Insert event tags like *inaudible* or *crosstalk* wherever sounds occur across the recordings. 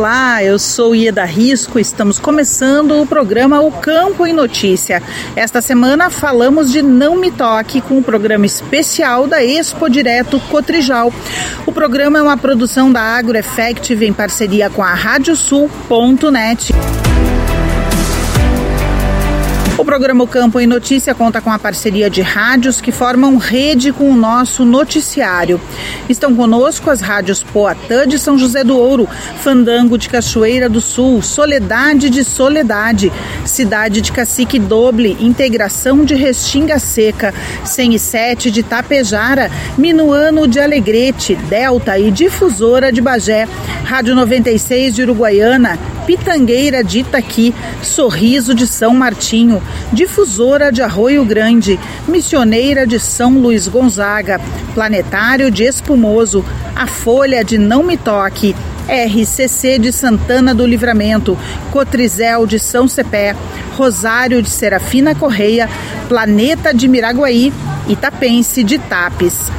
Olá, eu sou Ieda Risco, estamos começando o programa O Campo em Notícia. Esta semana falamos de Não Me Toque com um programa especial da Expo Direto Cotrijal. O programa é uma produção da AgroEffective em parceria com a Radiosul.net. O programa o Campo em Notícia conta com a parceria de rádios que formam rede com o nosso noticiário. Estão conosco as rádios Poatã de São José do Ouro, Fandango de Cachoeira do Sul, Soledade de Soledade, Cidade de Cacique Doble, Integração de Restinga Seca, 107 de Tapejara, Minuano de Alegrete, Delta e Difusora de Bagé, Rádio 96 de Uruguaiana, Pitangueira de Itaqui, Sorriso de São Martinho, Difusora de Arroio Grande, Missioneira de São Luís Gonzaga, Planetário de Espumoso, A Folha de Não Me Toque, RCC de Santana do Livramento, Cotrizel de São Cepé, Rosário de Serafina Correia, Planeta de Miraguaí, Itapense de Tapes.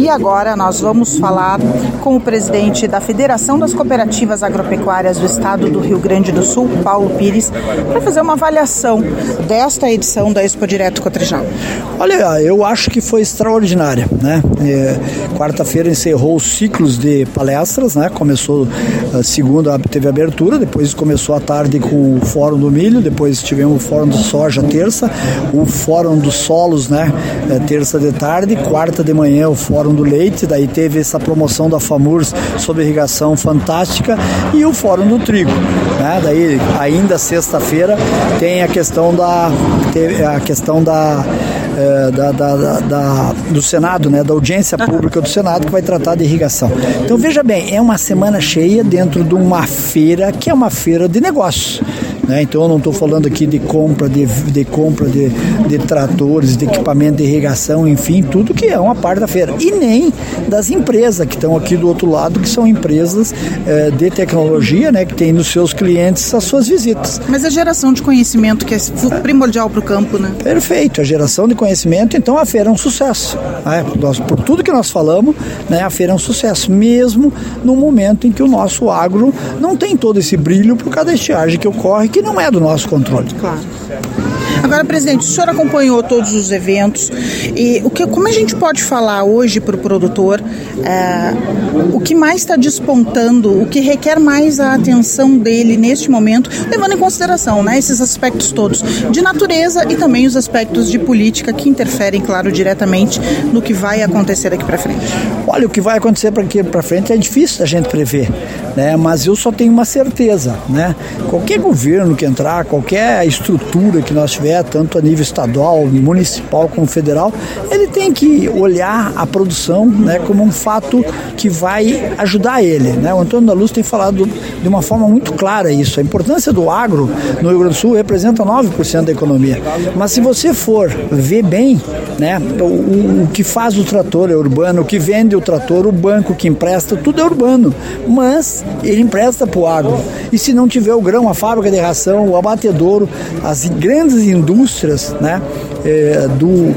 E agora nós vamos falar com o presidente da Federação das Cooperativas Agropecuárias do Estado do Rio Grande do Sul, Paulo Pires, para fazer uma avaliação desta edição da Expo Direto Cotrijal. Olha, eu acho que foi extraordinária, né? É, Quarta-feira encerrou os ciclos de palestras, né? Começou a segunda teve abertura, depois começou a tarde com o Fórum do Milho, depois tivemos o Fórum do Soja terça, o Fórum dos Solos, né? É, terça de tarde, quarta de manhã o Fórum Fórum do Leite, daí teve essa promoção da FAMURS sobre irrigação fantástica e o Fórum do Trigo. Né? Daí, ainda sexta-feira, tem a questão da, a questão da é, da, da, da, do Senado, né, da audiência pública do Senado, que vai tratar de irrigação. Então, veja bem, é uma semana cheia dentro de uma feira que é uma feira de negócios. Né? Então eu não estou falando aqui de compra de, de compra de, de tratores, de equipamento de irrigação, enfim, tudo que é uma parte da feira. E nem das empresas que estão aqui do outro lado, que são empresas eh, de tecnologia, né, que têm nos seus clientes as suas visitas. Mas a geração de conhecimento que é primordial para o campo, né? Perfeito, a geração de conhecimento, então a feira é um sucesso. Né? Nós, por tudo que nós falamos, né, a feira é um sucesso, mesmo no momento em que o nosso agro não tem todo esse brilho por causa da estiagem que ocorre que não é do nosso controle. Claro. Agora, presidente, o senhor acompanhou todos os eventos e o que, como a gente pode falar hoje para o produtor, é, o que mais está despontando, o que requer mais a atenção dele neste momento, levando em consideração né, esses aspectos todos de natureza e também os aspectos de política que interferem, claro, diretamente no que vai acontecer daqui para frente? Olha, o que vai acontecer daqui para frente é difícil da gente prever né? Mas eu só tenho uma certeza, né? Qualquer governo que entrar, qualquer estrutura que nós tiver, tanto a nível estadual, municipal como federal, ele tem que olhar a produção, né, como um fato que vai ajudar ele, né? O Antônio da Luz tem falado de uma forma muito clara isso. A importância do agro no Rio Grande do Sul representa 9% da economia. Mas se você for ver bem, né, o, o que faz o trator é urbano, o que vende o trator, o banco que empresta, tudo é urbano. Mas ele empresta para o agro. E se não tiver o grão, a fábrica de ração, o abatedouro, as grandes indústrias né, é, do,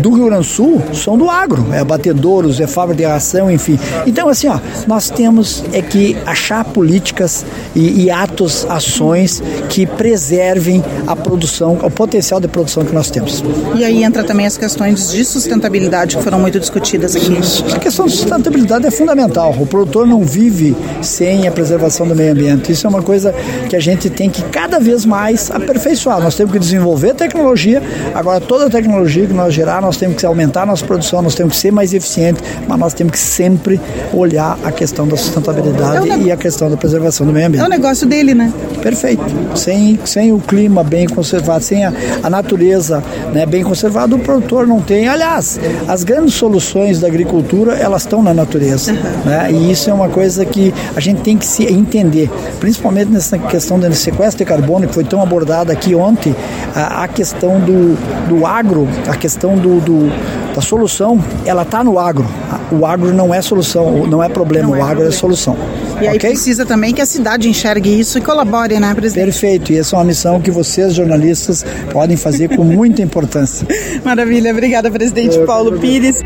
do Rio Grande do Sul são do agro, é abatedouros, é fábrica de ração, enfim. Então, assim, ó, nós temos é que achar políticas e, e atos, ações que preservem a produção, o potencial de produção que nós temos. E aí entra também as questões de sustentabilidade que foram muito discutidas aqui. A questão de sustentabilidade é fundamental. O produtor não vive sem a preservação do meio ambiente. Isso é uma coisa que a gente tem que cada vez mais aperfeiçoar. Nós temos que desenvolver tecnologia. Agora, toda a tecnologia que nós gerar, nós temos que aumentar a nossa produção, nós temos que ser mais eficientes, mas nós temos que sempre olhar a questão da sustentabilidade é e a questão da preservação do meio ambiente. É o negócio dele, né? Perfeito. Sem, sem o clima bem conservado, sem a, a natureza né, bem conservada, o produtor não tem. Aliás, as grandes soluções da agricultura, elas estão na natureza. Uhum. Né? E isso é uma coisa que a gente tem que se entender, principalmente nessa questão do sequestro de carbono, que foi tão abordada aqui ontem, a, a questão do, do agro, a questão do, do da solução, ela está no agro. O agro não é solução, não é problema, não o é agro é solução. E aí okay? precisa também que a cidade enxergue isso e colabore, né, presidente? Perfeito, e essa é uma missão que vocês, jornalistas, podem fazer com muita importância. *laughs* Maravilha, obrigada, presidente Eu Paulo Pires.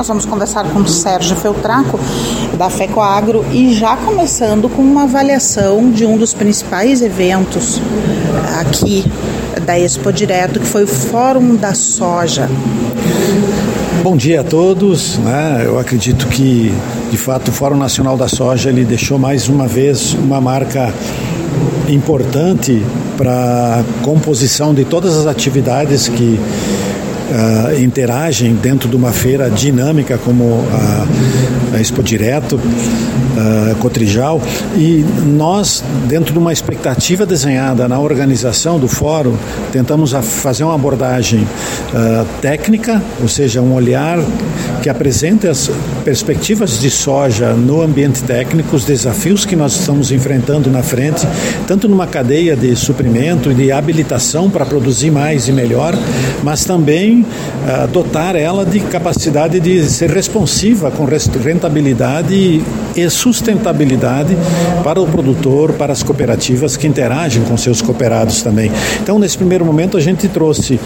Nós vamos conversar com o Sérgio Feltraco, da FECOAGRO, e já começando com uma avaliação de um dos principais eventos aqui da Expo Direto, que foi o Fórum da Soja. Bom dia a todos. Né? Eu acredito que, de fato, o Fórum Nacional da Soja ele deixou mais uma vez uma marca importante para a composição de todas as atividades que uh, interagem dentro de uma feira dinâmica como a, a Expo Direto, uh, Cotrijal, e nós, dentro de uma expectativa desenhada na organização do fórum, tentamos fazer uma abordagem uh, técnica, ou seja, um olhar que apresente as perspectivas de soja no ambiente técnico, os desafios que nós estamos enfrentando na frente, tanto numa cadeia de suprimento e de habilitação para produzir mais e melhor, mas também uh, dotar ela de capacidade de ser responsiva com rentabilidade e sustentabilidade para o produtor, para as cooperativas que interagem com seus cooperados também. Então, nesse primeiro momento, a gente trouxe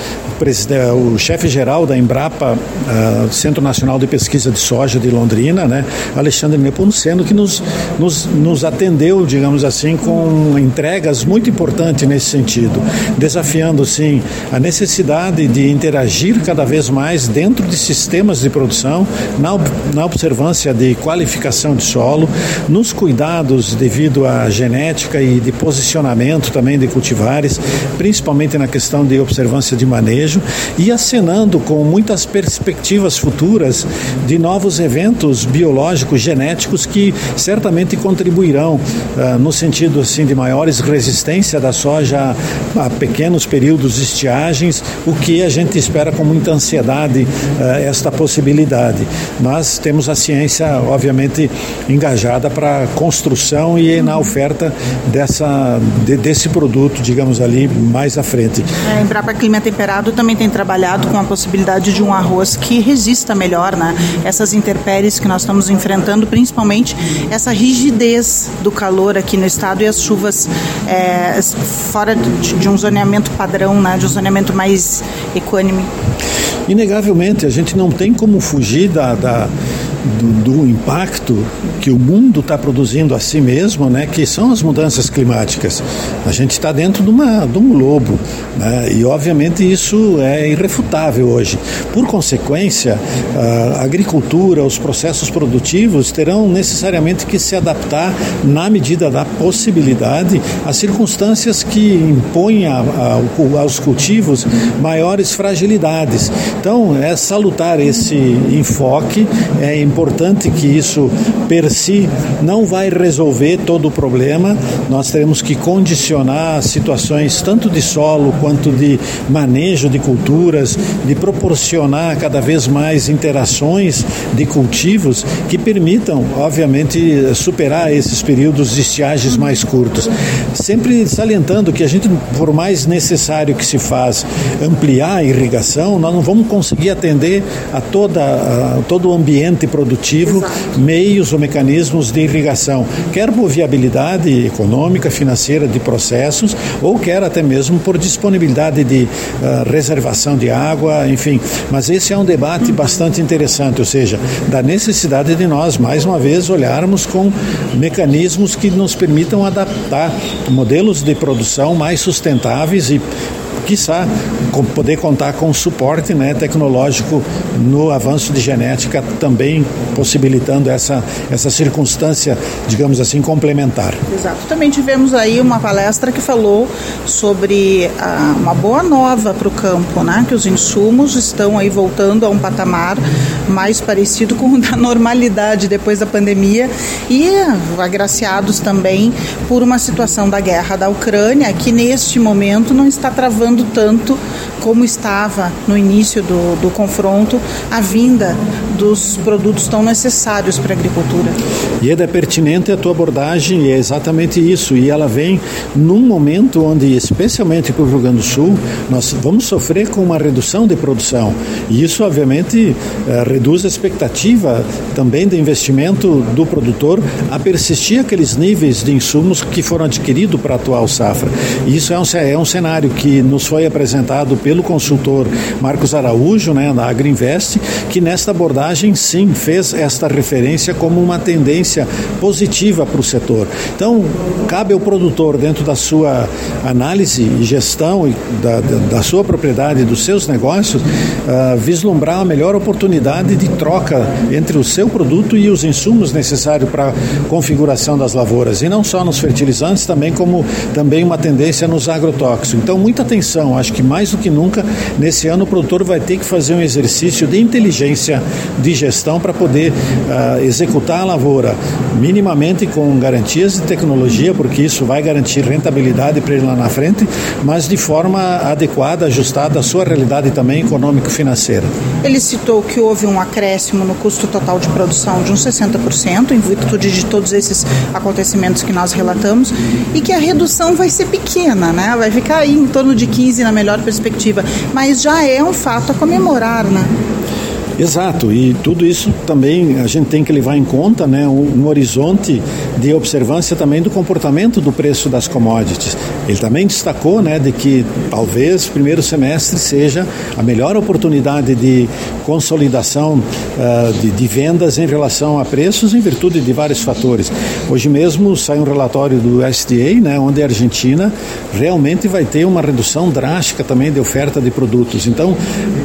o, o chefe geral da Embrapa, uh, Centro Nacional de Pesquisa de Soja de Londrina, né, Alexandre Nepomuceno, que nos, nos, nos atendeu, digamos assim, com entregas muito importantes nesse sentido, desafiando, sim, a necessidade de interagir agir cada vez mais dentro de sistemas de produção, na, na observância de qualificação de solo, nos cuidados devido à genética e de posicionamento também de cultivares, principalmente na questão de observância de manejo e acenando com muitas perspectivas futuras de novos eventos biológicos genéticos que certamente contribuirão uh, no sentido assim de maiores resistência da soja a pequenos períodos de estiagens, o que a gente espera com muita ansiedade uh, esta possibilidade. Mas temos a ciência, obviamente, engajada para a construção e na oferta dessa, de, desse produto, digamos ali, mais à frente. É, Embrapa Clima Temperado também tem trabalhado com a possibilidade de um arroz que resista melhor, né? Essas intempéries que nós estamos enfrentando, principalmente essa rigidez do calor aqui no estado e as chuvas é, fora de, de um zoneamento padrão, né? De um zoneamento mais equânime. Inegavelmente, a gente não tem como fugir da, da do, do, impacto que o mundo está produzindo a si mesmo, né, que são as mudanças climáticas. A gente está dentro de, uma, de um globo né, e, obviamente, isso é irrefutável hoje. Por consequência, a agricultura, os processos produtivos terão necessariamente que se adaptar na medida da possibilidade às circunstâncias que impõem a, a, aos cultivos maiores fragilidades. Então, é salutar esse enfoque, é importante que isso per si não vai resolver todo o problema, nós teremos que condicionar situações tanto de solo quanto de manejo de culturas, de proporcionar cada vez mais interações de cultivos que permitam, obviamente, superar esses períodos de estiagens mais curtos. Sempre salientando que a gente, por mais necessário que se faz ampliar a irrigação, nós não vamos conseguir atender a, toda, a todo o ambiente produtivo, Exato. meios ou mecanismos de irrigação, quer por viabilidade econômica, financeira de processos, ou quer até mesmo por disponibilidade de uh, reservação de água, enfim. Mas esse é um debate bastante interessante, ou seja, da necessidade de nós, mais uma vez, olharmos com mecanismos que nos permitam adaptar modelos de produção mais sustentáveis e quiçá poder contar com suporte né, tecnológico no avanço de genética, também possibilitando essa, essa circunstância, digamos assim, complementar. Exato. Também tivemos aí uma palestra que falou sobre ah, uma boa nova para o campo, né, que os insumos estão aí voltando a um patamar mais parecido com o da normalidade depois da pandemia e agraciados também por uma situação da guerra da Ucrânia que neste momento não está travando tanto como estava no início do, do confronto a vinda dos produtos tão necessários para a agricultura. E é pertinente a tua abordagem, é exatamente isso. E ela vem num momento onde, especialmente para o Rio Grande do Sul, nós vamos sofrer com uma redução de produção. E isso, obviamente, eh, reduz a expectativa também de investimento do produtor a persistir aqueles níveis de insumos que foram adquiridos para a atual safra. E isso é um, é um cenário que nos foi apresentado pelo consultor Marcos Araújo, né, da Agriinvest, que nesta abordagem sim fez esta referência como uma tendência positiva para o setor. Então, cabe ao produtor, dentro da sua análise e gestão da, da, da sua propriedade, dos seus negócios, uh, vislumbrar a melhor oportunidade de troca entre o seu produto e os insumos necessários para a configuração das lavouras. E não só nos fertilizantes, também como também uma tendência nos agrotóxicos. Então, muita atenção. Acho que mais do que nunca, nesse ano, o produtor vai ter que fazer um exercício de inteligência de gestão para poder uh, executar a lavoura minimamente com garantias de tecnologia, porque isso vai garantir rentabilidade para ele lá na frente, mas de forma adequada, ajustada à sua realidade também econômico-financeira. Ele citou que houve um acréscimo no custo total de produção de uns 60%, em virtude de todos esses acontecimentos que nós relatamos, e que a redução vai ser pequena, né? vai ficar aí em torno de 15% na melhor perspectiva, mas já é um fato a comemorar, né? Exato, e tudo isso também a gente tem que levar em conta né, um, um, horizonte de observância também do comportamento do preço das commodities. Ele também destacou né, de que talvez o primeiro semestre seja a melhor oportunidade de consolidação uh, de, de, vendas em relação a preços em virtude de vários fatores. Hoje mesmo sai um relatório do SDA, né, onde a Argentina realmente vai ter uma redução drástica também de oferta de produtos. Então,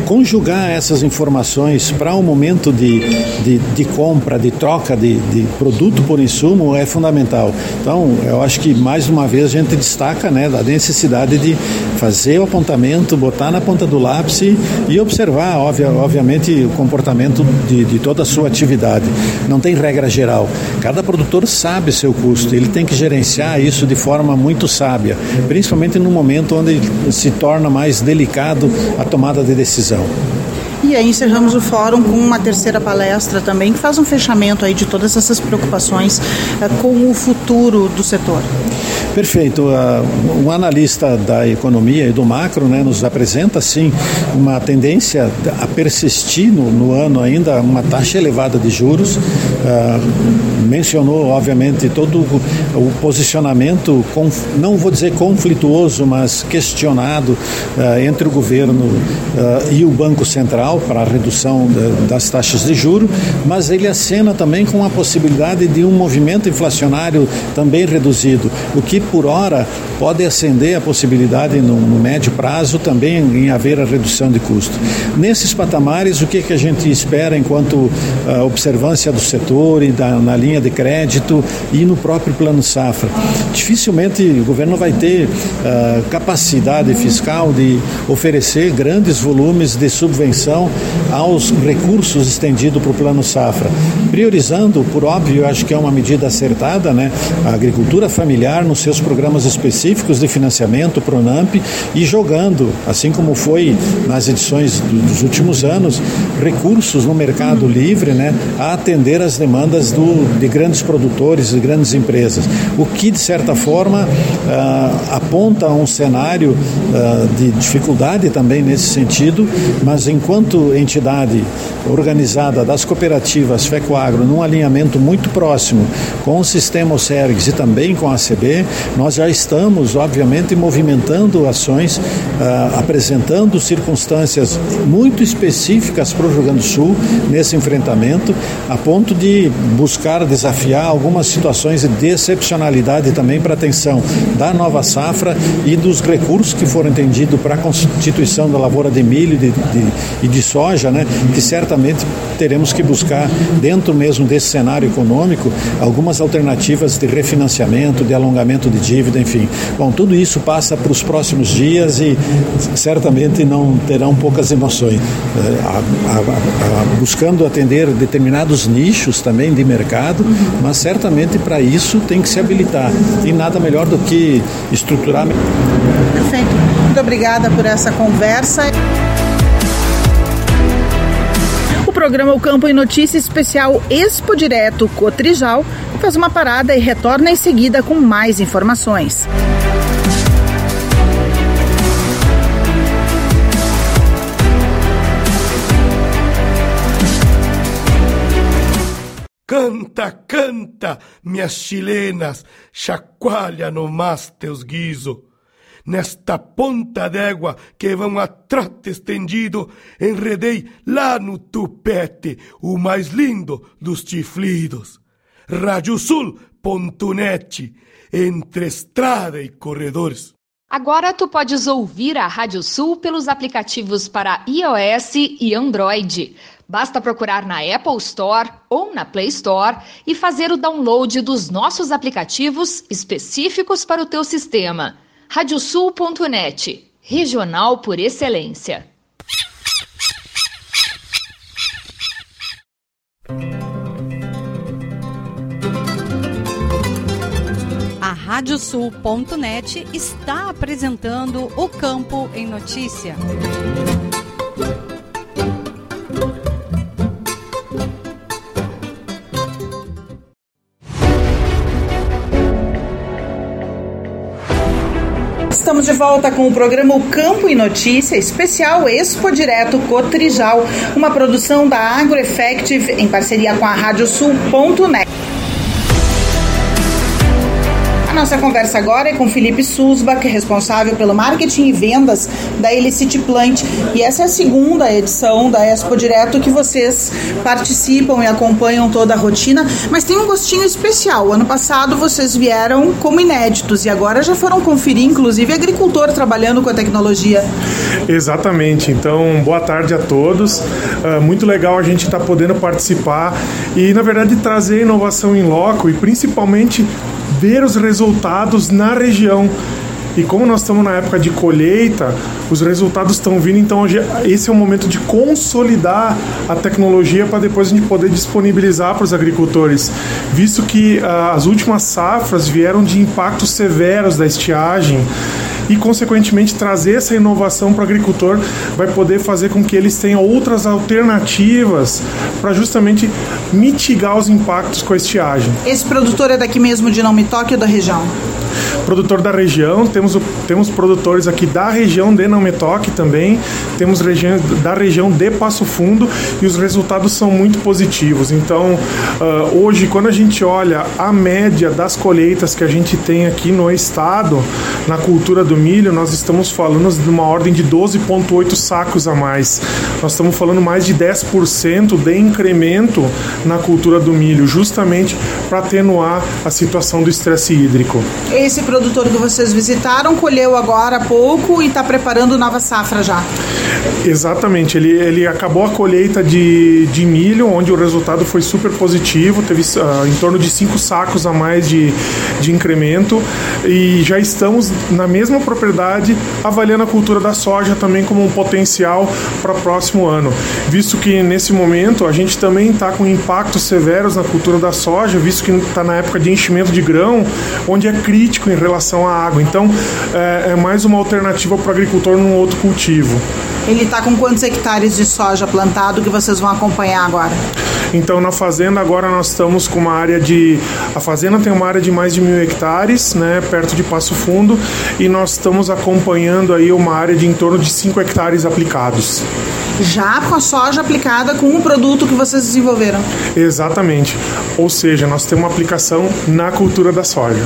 conjugar essas informações para um momento de, de, de, compra, de troca de, de produto por insumo é fundamental. Então, eu acho que mais uma vez a gente destaca né, a necessidade de fazer o apontamento, botar na ponta do lápis e observar, obvia, obviamente, o comportamento de, de toda a sua atividade. Não tem regra geral. Cada produtor sabe seu custo, ele tem que gerenciar isso de forma muito sábia, principalmente no momento onde se torna mais delicado a tomada de decisão. E aí encerramos o fórum com uma terceira palestra também, que faz um fechamento aí de todas essas preocupações uh, com o futuro do setor. Perfeito. Uh, um analista da economia e do macro né, nos apresenta, sim, uma tendência a persistir no, no ano ainda uma taxa elevada de juros. Uh, mencionou, obviamente, todo o, posicionamento, não vou dizer conflituoso, mas questionado uh, entre o governo e o Banco Central para a redução de, das taxas de juros, mas ele acena também com a possibilidade de um movimento inflacionário também reduzido, o que por hora pode acender a possibilidade no, no médio prazo também em haver a redução de custo. Nesses patamares, o que, que a gente espera enquanto uh, observância do setor e da, na linha de crédito e no próprio plano safra? Dificilmente o governo vai ter uh, capacidade fiscal de oferecer grandes volumes de subvenção aos recursos estendidos para o plano safra, priorizando, por óbvio, acho que é uma medida acertada, né, a agricultura familiar nos seus programas específicos de financiamento, Pronamp, e jogando, assim como foi nas edições dos últimos anos, recursos no mercado livre né, a atender as demandas do, de grandes produtores e grandes empresas. O que, de certa forma, uh, aponta um cenário uh, de dificuldade também nesse sentido, mas enquanto entidade organizada das cooperativas FECOAGRO, num alinhamento muito próximo com o sistema OSERGS e também com a ACB, nós já estamos, obviamente, movimentando ações, uh, apresentando circunstâncias muito específicas para o Rio Grande do Sul nesse enfrentamento, a ponto de buscar desafiar algumas situações de excepcionalidade também para atenção da nova safra e dos recursos que foram entendidos para a constituição da lavoura de milho e de, de, e de soja, né, que certamente teremos que buscar, dentro mesmo desse cenário econômico, algumas alternativas de refinanciamento, de alongamento de dívida, enfim. Bom, tudo isso passa para os próximos dias e certamente não terão poucas emoções. É, a, a, a, buscando atender determinados nichos também de mercado, mas certamente para isso tem que se habilitar. E nada melhor do que estruturar. Perfeito. Muito obrigada por essa conversa. O programa O Campo em Notícia Especial Expo Direto Cotrijal faz uma parada e retorna em seguida com mais informações. Canta, canta, minhas chilenas, chacoalha no mas teus guiso nesta ponta d'égua que vão a trote estendido, enredei lá no tupete o mais lindo dos chiflidos. Radiosul.net, entre estrada e corredores. Agora tu podes ouvir a Rádio Sul pelos aplicativos para iOS e Android. Basta procurar na Apple Store ou na Play Store e fazer o download dos nossos aplicativos específicos para o teu sistema. Radiosul.net, regional por excelência. Radiosul.net está apresentando o Campo em Notícia. Estamos de volta com o programa O Campo e Notícia, especial Expo Direto Cotrijal, uma produção da AgroEffective em parceria com a Radiosul.net nossa conversa agora é com Felipe Susbach, responsável pelo marketing e vendas da Elicity Plant. E essa é a segunda edição da Expo Direto que vocês participam e acompanham toda a rotina, mas tem um gostinho especial. Ano passado vocês vieram como inéditos e agora já foram conferir, inclusive, agricultor trabalhando com a tecnologia. Exatamente. Então, boa tarde a todos. Uh, muito legal a gente estar tá podendo participar e, na verdade, trazer inovação em loco e principalmente ver os resultados na região. E como nós estamos na época de colheita, os resultados estão vindo, então esse é o momento de consolidar a tecnologia para depois a gente poder disponibilizar para os agricultores, visto que uh, as últimas safras vieram de impactos severos da estiagem e, consequentemente, trazer essa inovação para o agricultor vai poder fazer com que eles tenham outras alternativas para justamente mitigar os impactos com a estiagem. Esse produtor é daqui mesmo de Não Me Toque ou da região? produtor da região, temos, temos produtores aqui da região de Não Me Toque também, temos região, da região de Passo Fundo e os resultados são muito positivos. Então, uh, hoje, quando a gente olha a média das colheitas que a gente tem aqui no estado, na cultura do milho, nós estamos falando de uma ordem de 12,8 sacos a mais. Nós estamos falando mais de 10% de incremento na cultura do milho, justamente para atenuar a situação do estresse hídrico. Esse produtor que vocês visitaram colheu agora há pouco e está preparando nova safra já. Exatamente, ele, ele acabou a colheita de, de milho, onde o resultado foi super positivo, teve uh, em torno de 5 sacos a mais de, de incremento e já estamos na mesma propriedade avaliando a cultura da soja também como um potencial para o próximo ano, visto que nesse momento a gente também está com impactos severos na cultura da soja, visto que está na época de enchimento de grão, onde é crítico em relação à água. Então é, é mais uma alternativa para o agricultor num outro cultivo. Ele está com quantos hectares de soja plantado que vocês vão acompanhar agora? Então na fazenda agora nós estamos com uma área de. A fazenda tem uma área de mais de mil hectares, né, perto de Passo Fundo, e nós estamos acompanhando aí uma área de em torno de 5 hectares aplicados já com a soja aplicada com o produto que vocês desenvolveram. Exatamente. Ou seja, nós temos uma aplicação na cultura da soja.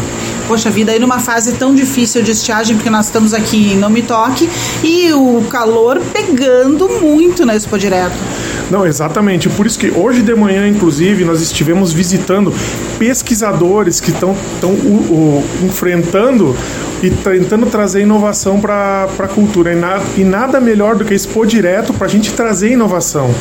Poxa vida, aí numa fase tão difícil de estiagem, porque nós estamos aqui em Não Me Toque e o calor pegando muito na Expo Direto. Não, exatamente. Por isso que hoje de manhã, inclusive, nós estivemos visitando pesquisadores que estão enfrentando e tentando trazer inovação para a cultura. E, na, e, nada melhor do que expor direto para a gente trazer inovação.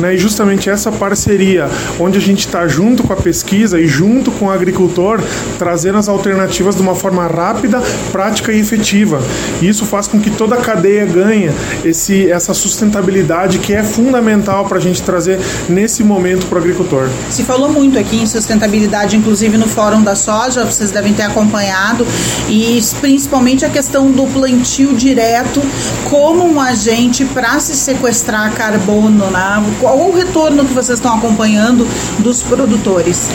Né? E justamente essa parceria, onde a gente está junto com a pesquisa e junto com o agricultor, trazendo as alternativas de uma forma rápida, prática e efetiva. E isso faz com que toda a cadeia ganhe esse, essa sustentabilidade que é fundamental para a gente trazer nesse momento para o agricultor. Se falou muito aqui em sustentabilidade, inclusive no Fórum da Soja, vocês devem ter acompanhado, e principalmente a questão do plantio direto como um agente para se sequestrar carbono, né? Qual o retorno que vocês estão acompanhando dos produtores?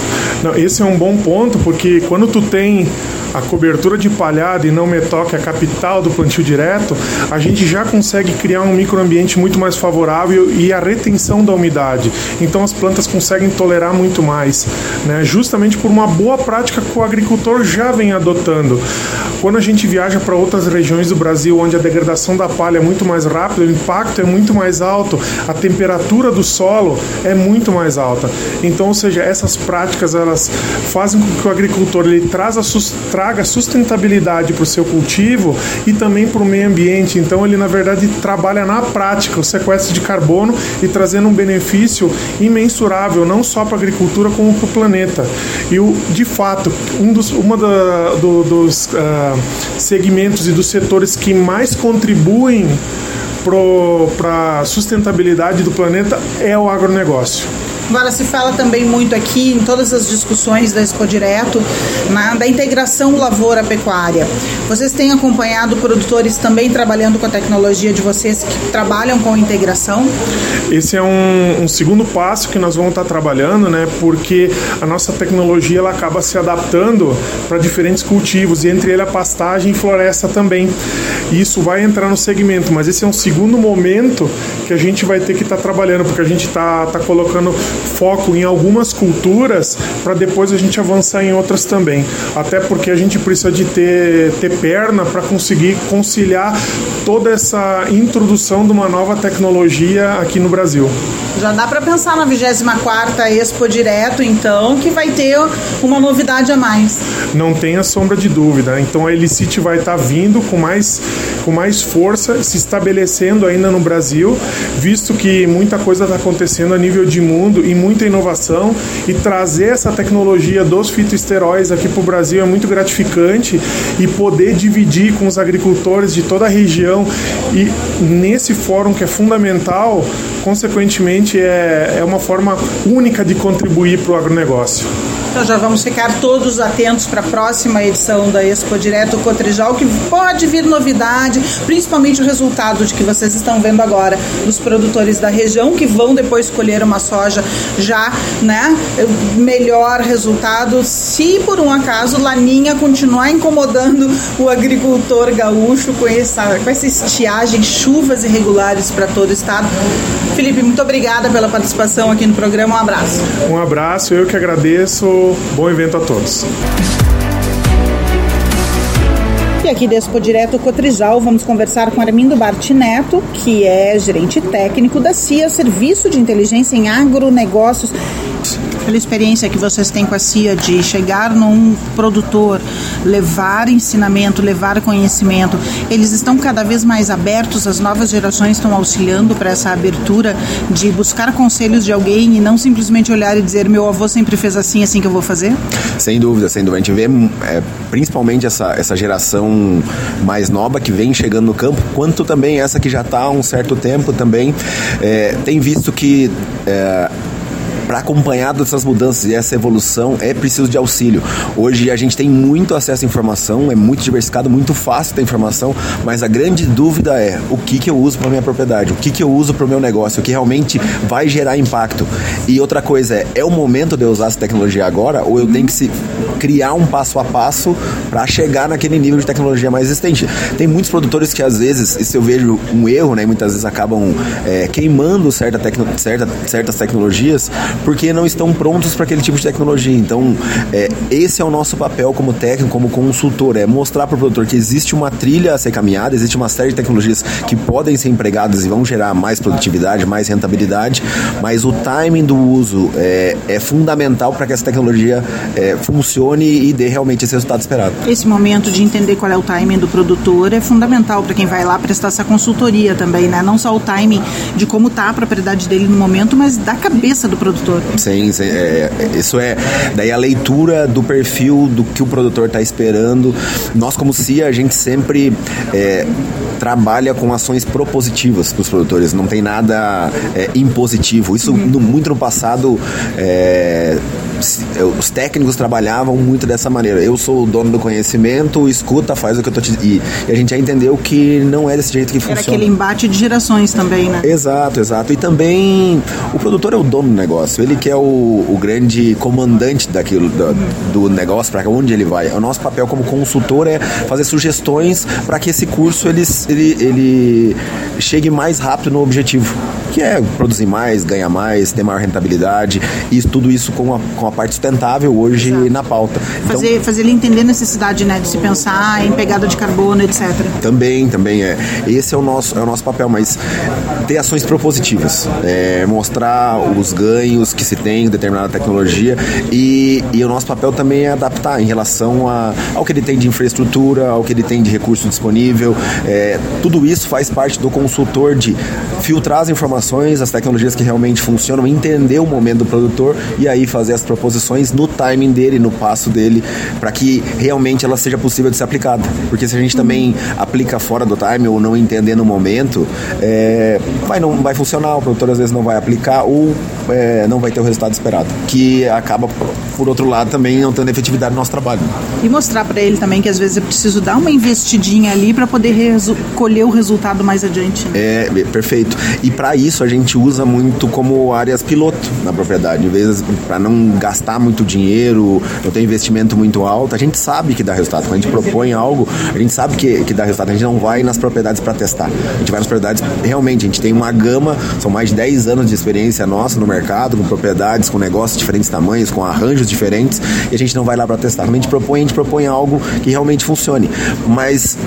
Não, esse é um bom ponto, porque quando tu tem a cobertura de palhada e não metoque a capital do plantio direto, a gente já consegue criar um microambiente muito mais favorável e a retenção da umidade. Então as plantas conseguem tolerar muito mais, né? justamente por uma boa prática que o agricultor já vem adotando. Quando a gente viaja para outras regiões do Brasil onde a degradação da palha é muito mais rápida, o impacto é muito mais alto, a temperatura do solo é muito mais alta. Então, ou seja, essas práticas elas fazem com que o agricultor ele traga sustentabilidade para o seu cultivo e também para o meio ambiente. Então, ele na verdade trabalha na prática o sequestro de carbono e trazendo um benefício imensurável não só para a agricultura como para o planeta. E o, de fato, um dos, uma da, do, dos uh, segmentos e dos setores que mais contribuem para a sustentabilidade do planeta é o agronegócio. Agora se fala também muito aqui em todas as discussões da Expo Direto na, da integração lavoura-pecuária. Vocês têm acompanhado produtores também trabalhando com a tecnologia de vocês que trabalham com integração? Esse é um, um segundo passo que nós vamos estar trabalhando, né? Porque a nossa tecnologia ela acaba se adaptando para diferentes cultivos e entre ele a pastagem e floresta também. E isso vai entrar no segmento, mas esse é um segundo momento que a gente vai ter que estar trabalhando, porque a gente está tá colocando foco em algumas culturas para depois a gente avançar em outras também. Até porque a gente precisa de ter, ter perna para conseguir conciliar toda essa introdução de uma nova tecnologia aqui no Brasil. Já dá para pensar na 24 Expo Direto, então, que vai ter uma novidade a mais. Não tenha sombra de dúvida. Então a Elicite vai estar tá vindo com mais, com mais força, se estabelecendo ainda no Brasil, visto que muita coisa está acontecendo a nível de mundo e muita inovação. E trazer essa tecnologia dos fitoesteróis aqui para o Brasil é muito gratificante e poder dividir com os agricultores de toda a região e nesse fórum que é fundamental, consequentemente é, é uma forma única de contribuir para o agronegócio. Então já vamos ficar todos atentos para a próxima edição da Expo Direto Cotrijal, que pode vir novidade, principalmente o resultado de que vocês estão vendo agora dos produtores da região que vão depois colher uma soja já, né, melhor resultado, se por um acaso Laninha continuar incomodando o agricultor gaúcho com essa, com essa estiagem, chuvas irregulares para todo o estado. Felipe, muito obrigada pela participação aqui no programa. Um abraço. Um abraço, eu que agradeço. Bom evento a todos. E aqui desse Direto Cotrijal vamos conversar com Armindo Bartineto, que é gerente técnico da CIA, Serviço de Inteligência em Agronegócios pela experiência que vocês têm com a CIA de chegar num produtor, levar ensinamento, levar conhecimento, eles estão cada vez mais abertos, as novas gerações estão auxiliando para essa abertura de buscar conselhos de alguém e não simplesmente olhar e dizer meu avô sempre fez assim, assim que eu vou fazer? Sem dúvida, sem dúvida. A gente vê é, principalmente essa, essa geração mais nova que vem chegando no campo, quanto também essa que já está há um certo tempo também, é, tem visto que é, para acompanhar dessas mudanças e essa evolução é preciso de auxílio. Hoje a gente tem muito acesso à informação, é muito diversificado, muito fácil ter informação, mas a grande dúvida é o que, que eu uso para minha propriedade, o que, que eu uso para o meu negócio, o que realmente vai gerar impacto. E outra coisa é, é o momento de eu usar essa tecnologia agora ou eu tenho que se criar um passo a passo para chegar naquele nível de tecnologia mais existente? Tem muitos produtores que às vezes, isso eu vejo um erro, né, muitas vezes acabam é, queimando certa tecno, certa, certas tecnologias porque não estão prontos para aquele tipo de tecnologia. Então, é, esse é o nosso papel como técnico, como consultor, é mostrar para o produtor que existe uma trilha a ser caminhada, existe uma série de tecnologias que podem ser empregadas e vão gerar mais produtividade, mais rentabilidade, mas o timing do uso é, é fundamental para que essa tecnologia é, funcione e dê realmente esse resultado esperado. Esse momento de entender qual é o timing do produtor é fundamental para quem vai lá prestar essa consultoria também, né? Não só o timing de como está a propriedade dele no momento, mas da cabeça do produtor produtor. Sim, sim é, isso é. Daí a leitura do perfil do que o produtor está esperando. Nós, como CIA, a gente sempre é, trabalha com ações propositivas para os produtores, não tem nada é, impositivo. Isso uhum. no, muito no passado. É, os técnicos trabalhavam muito dessa maneira. Eu sou o dono do conhecimento, escuta, faz o que eu tô te e, e a gente já entendeu que não é desse jeito que funciona. Era aquele embate de gerações também, né? Exato, exato. E também o produtor é o dono do negócio, ele que é o, o grande comandante daquilo do, do negócio para onde ele vai. O nosso papel como consultor é fazer sugestões para que esse curso ele, ele, ele chegue mais rápido no objetivo, que é produzir mais, ganhar mais, ter maior rentabilidade e tudo isso com a, com a parte sustentável hoje Exato. na pauta. Então, fazer, fazer ele entender a necessidade né, de se pensar em pegada de carbono, etc. Também, também é. Esse é o nosso, é o nosso papel, mas ter ações propositivas, é, mostrar os ganhos que se tem em determinada tecnologia e, e o nosso papel também é adaptar em relação a, ao que ele tem de infraestrutura, ao que ele tem de recurso disponível. É, tudo isso faz parte do consultor de filtrar as informações, as tecnologias que realmente funcionam, entender o momento do produtor e aí fazer as proposições no timing dele, no passo dele, para que realmente ela seja possível de ser aplicada. Porque se a gente também aplica fora do time ou não entender no momento, é, vai não vai funcionar, o produtor às vezes não vai aplicar ou é, não vai ter o resultado esperado, que acaba por outro lado também não tendo efetividade no nosso trabalho. E mostrar para ele também que às vezes é preciso dar uma investidinha ali para poder colher o resultado mais adiante. Né? É, perfeito. E para isso a gente usa muito como áreas piloto na propriedade, em vez para não gastar muito dinheiro, não ter investimento muito alto, a gente sabe que dá resultado. Quando a gente propõe algo, a gente sabe que, que dá resultado. A gente não vai nas propriedades para testar. A gente vai nas propriedades, realmente, a gente tem uma gama, são mais de 10 anos de experiência nossa no mercado, com propriedades, com negócios de diferentes tamanhos, com arranjos diferentes, e a gente não vai lá para testar. A gente propõe, a gente propõe algo que realmente funcione. Mas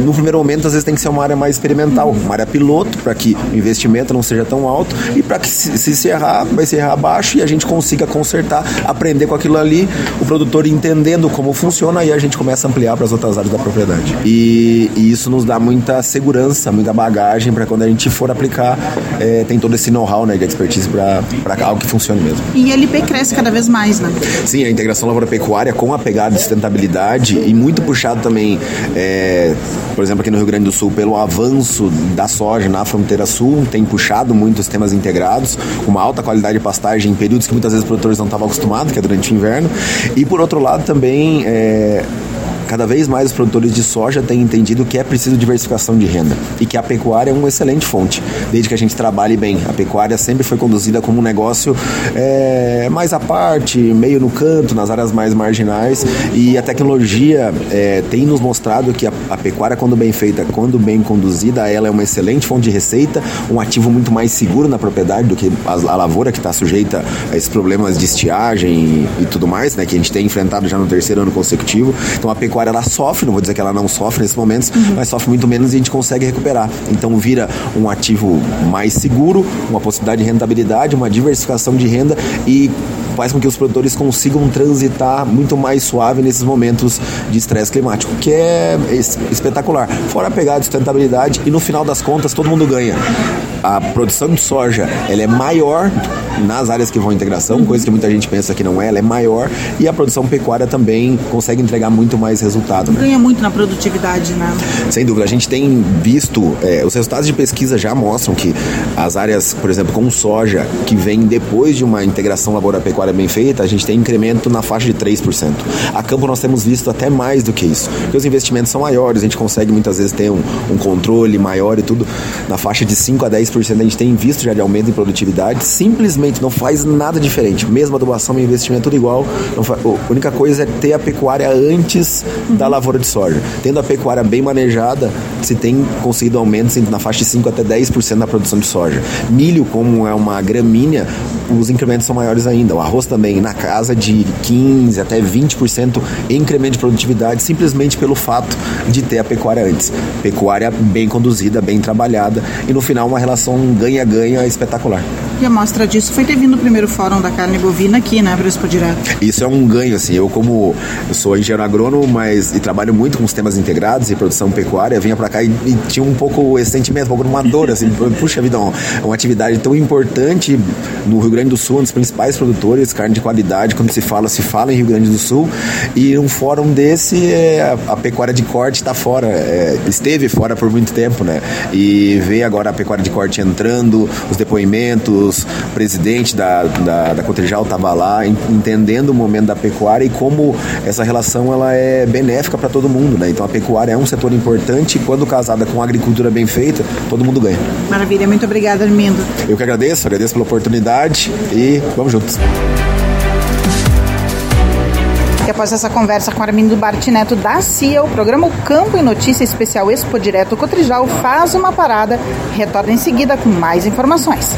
no primeiro momento, às vezes tem que ser uma área mais experimental, uma área piloto, para que o investimento não seja tão alto e para que se, se errar, vai se errar baixo e a gente consiga consertar aprender com aquilo ali, o produtor entendendo como funciona e a gente começa a ampliar para as outras áreas da propriedade. E, e, isso nos dá muita segurança, muita bagagem para quando a gente for aplicar, é, tem todo esse know-how né, de expertise para algo que funcione mesmo. E a LP cresce cada vez mais, né? Sim, a integração lavoura-pecuária com a pegada de sustentabilidade e muito puxado também, é, por exemplo, aqui no Rio Grande do Sul, pelo avanço da da soja na fronteira sul, tem puxado muito os temas integrados, com uma alta qualidade de pastagem em períodos que muitas vezes os produtores não estavam acostumados, que é durante o inverno. E por outro lado também é, cada vez mais os produtores de soja têm entendido que é preciso diversificação de renda e que a pecuária é uma excelente fonte, desde que a gente trabalhe bem. A pecuária sempre foi conduzida como um negócio é, mais à parte, meio no canto, nas áreas mais marginais e a tecnologia é, tem nos mostrado que a, a, pecuária, quando bem feita, quando bem conduzida, ela é uma excelente fonte de receita, um ativo muito mais seguro na propriedade do que a, a lavoura que está sujeita a esses problemas de estiagem e, e tudo mais, né, que a gente tem enfrentado já no terceiro ano consecutivo. Então a pecuária pecuária ela sofre, não vou dizer que ela não sofre nesses momentos, uhum. mas sofre muito menos e a gente consegue recuperar. Então vira um ativo mais seguro, uma possibilidade de rentabilidade, uma diversificação de renda e faz com que os produtores consigam transitar muito mais suave nesses momentos de estresse climático, que é espetacular. Fora a pegada de sustentabilidade e no final das contas todo mundo ganha. A produção de soja ela é maior nas áreas que vão integração, coisa que muita gente pensa que não é, ela é maior e a produção pecuária também consegue entregar muito mais resultado. Né? Ganha muito na produtividade, né? Sem dúvida, a gente tem visto, é, os resultados de pesquisa já mostram que as áreas, por exemplo, com soja, que vem depois de uma integração lavoura-pecuária pecuária bem feita, a gente tem incremento na faixa de 3%. A campo nós temos visto até mais do que isso, porque os investimentos são maiores, a gente consegue muitas vezes ter um, um controle maior e tudo. Na faixa de 5 a 10% a gente tem visto já de aumento em produtividade, simplesmente não faz nada diferente. Mesma adubação e investimento tudo igual. Faz, a única coisa é ter a pecuária antes uhum. da lavoura de soja. Tendo a pecuária bem manejada, se tem conseguido aumentos na faixa de 5 até 10% na produção de soja. Milho, como é uma gramínea, os incrementos são maiores ainda. O arroz também na casa de 15 até 20% em incremento de produtividade, simplesmente pelo fato de ter a pecuária antes. Pecuária bem conduzida, bem trabalhada e no final uma relação ganha-ganha espetacular. E a mostra disso foi ter vindo no primeiro fórum da carne bovina aqui, né, para Expo Direto. Isso é um ganho, assim. Eu, como eu sou engenheiro agrônomo, mas e trabalho muito com sistemas integrados e produção pecuária, vinha para cá e, e, tinha um pouco esse sentimento, um pouco uma dor, assim. puxa vida, uma, uma atividade tão importante no Rio Grande do Sul, um dos principais produtores, carne de qualidade, quando se fala, se fala em Rio Grande do Sul. E um fórum desse, é, a, a, pecuária de corte está fora, é, esteve fora por muito tempo, né? E ver agora a pecuária de corte entrando, os depoimentos, o presidente da, da, da Cotrijal estava lá entendendo o momento da pecuária e como essa relação ela é benéfica para todo mundo, né? Então a pecuária é um setor importante e quando casada com a agricultura bem feita, todo mundo ganha. Maravilha, muito obrigada, Armindo. Eu que agradeço, agradeço pela oportunidade e vamos juntos. E após essa conversa com Armindo Bartineto da CIA, o programa o Campo em Notícia Especial Expo Direto Cotrijal faz uma parada e retorna em seguida com mais informações.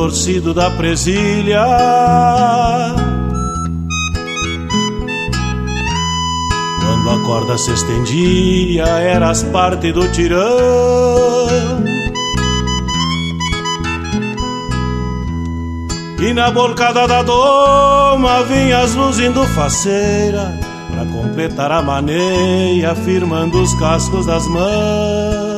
Torcido da presilha. Quando a corda se estendia, eras parte do tirão. E na bolcada da doma vinhas luzindo faceira Pra completar a maneia, firmando os cascos das mãos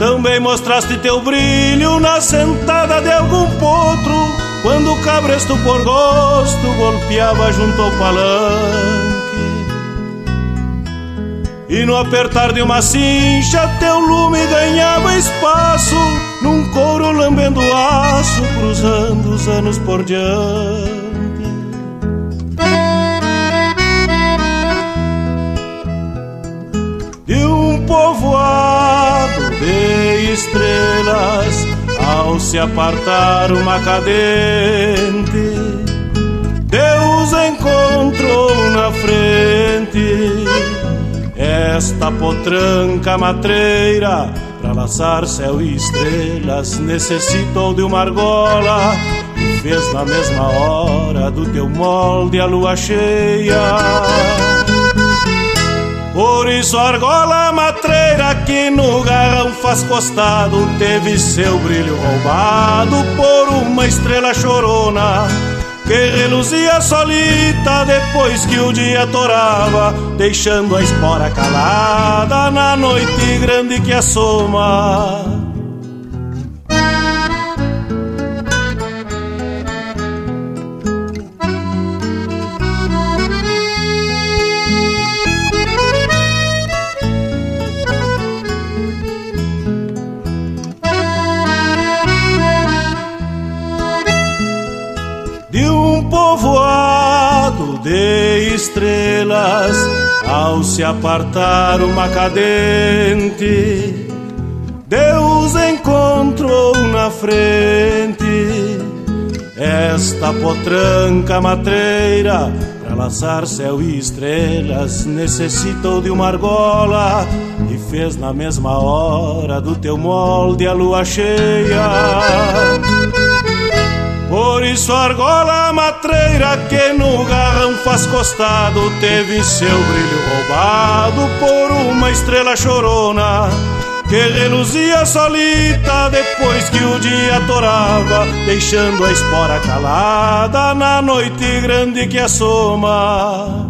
Também mostraste teu brilho na sentada de algum potro, quando o cabresto por gosto golpeava junto ao palanque. E no apertar de uma cincha, teu lume ganhava espaço, num couro lambendo aço, cruzando os anos por diante. Estrelas ao se apartar uma cadente. Deus encontrou na frente Nesta potranca matreira, pra laçar céu e estrelas, necessitou de uma argola. E fez na mesma hora do teu molde a lua cheia. Por isso argola matreira que no garrão faz costado Teve seu brilho roubado por uma estrela chorona Que reluzia solita depois que o dia torava Deixando a espora calada na noite grande que assoma de estrelas ao se apartar uma cadente. Deus encontrou na frente esta potranca matreira para laçar céu e estrelas. Necessitou de uma argola e fez na mesma hora do teu molde a lua cheia. Por isso a argola matreira que no garrão faz costado Teve seu brilho roubado por uma estrela chorona Que reluzia solita depois que o dia torava Deixando a espora calada na noite grande que assoma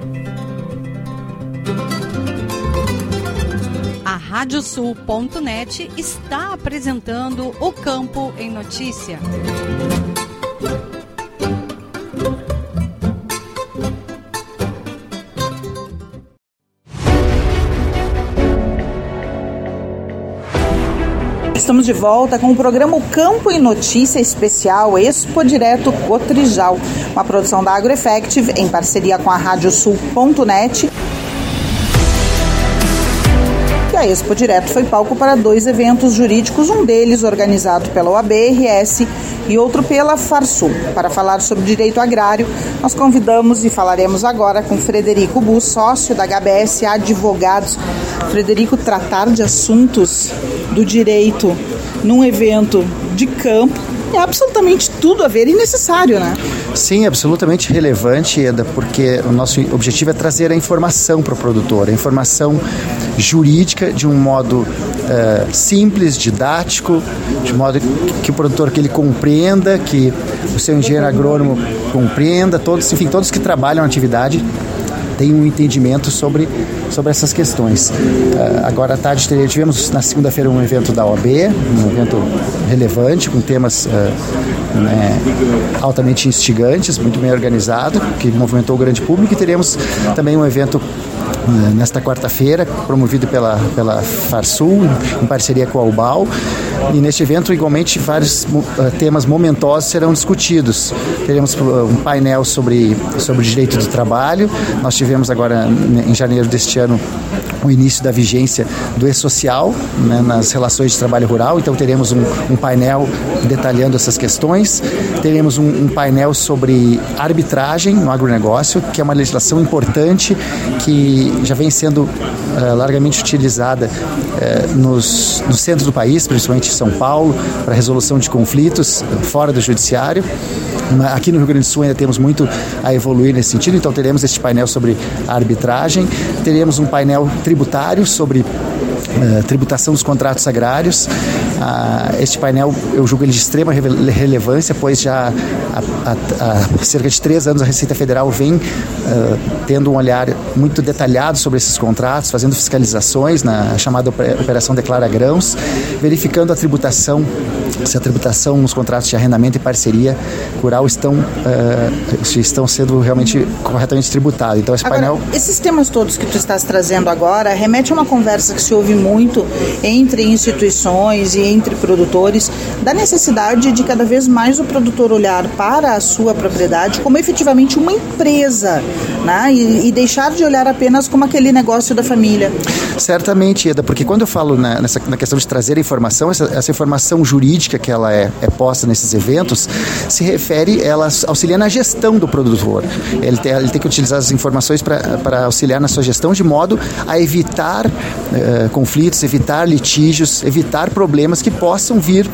Radiosul.net está apresentando o Campo em Notícia. Estamos de volta com o programa Campo em Notícia Especial Expo Direto Cotrijal, uma produção da AgroEffective em parceria com a Radiosul.net a Expo Direto foi palco para dois eventos jurídicos, um deles organizado pela OAB-RS e outro pela Farsul. Para falar sobre direito agrário, nós convidamos e falaremos agora com Frederico Bu, sócio da HBS Advogados. Frederico, tratar de assuntos do direito num evento de campo é absolutamente tudo a ver e necessário, né? Sim, absolutamente relevante, Eda, porque o nosso objetivo é trazer a informação para o produtor, a informação jurídica de um modo uh, simples, didático, de modo que, o produtor que ele compreenda, que o seu engenheiro agrônomo compreenda, todos, enfim, todos que trabalham na atividade tem um entendimento sobre, sobre essas questões. Uh, agora à tarde tivemos na segunda-feira um evento da OAB, um evento relevante, com temas uh, né, altamente instigantes, muito bem organizado, que movimentou o grande público, e teremos também um evento nesta quarta-feira, promovido pela, pela Farsul, em parceria com a UBAL. E neste evento, igualmente, vários uh, temas momentosos serão discutidos. Teremos uh, um painel sobre, sobre direito do trabalho. Nós tivemos agora, em janeiro deste ano, o início da vigência do e-social né, nas relações de trabalho rural. Então, teremos um, um painel detalhando essas questões. Teremos um, um, painel sobre arbitragem no agronegócio, que é uma legislação importante que já vem sendo uh, largamente utilizada uh, nos, no centro do país, principalmente em São Paulo, para resolução de conflitos fora do judiciário. Aqui no Rio Grande do Sul ainda temos muito a evoluir nesse sentido, então teremos este painel sobre arbitragem, teremos um painel tributário sobre Uh, tributação dos contratos agrários. Ah, este painel, eu julgo ele de extrema relevância, pois já há, há, há cerca de três anos a Receita Federal vem uh, tendo um olhar muito detalhado sobre esses contratos, fazendo fiscalizações na chamada Operação Declara Grãos, verificando a tributação, se a tributação nos contratos de arrendamento e parceria rural estão, uh, estão sendo realmente corretamente tributados. Então, esse agora, painel. Esses temas todos que tu estás trazendo agora remete a uma conversa que se ouve muito entre instituições e entre produtores da necessidade de cada vez mais o produtor olhar para a sua propriedade como efetivamente uma empresa, né? E, e deixar de olhar apenas como aquele negócio da família. Certamente, Eda, porque quando eu falo na, nessa, na questão de trazer informação, essa, essa informação jurídica que ela é, é, posta nesses eventos se refere, ela auxilia na gestão do produtor. Ele tem, ele tem que utilizar as informações para auxiliar na sua gestão de modo a evitar uh, conflitos, evitar litígios, evitar problemas que possam vir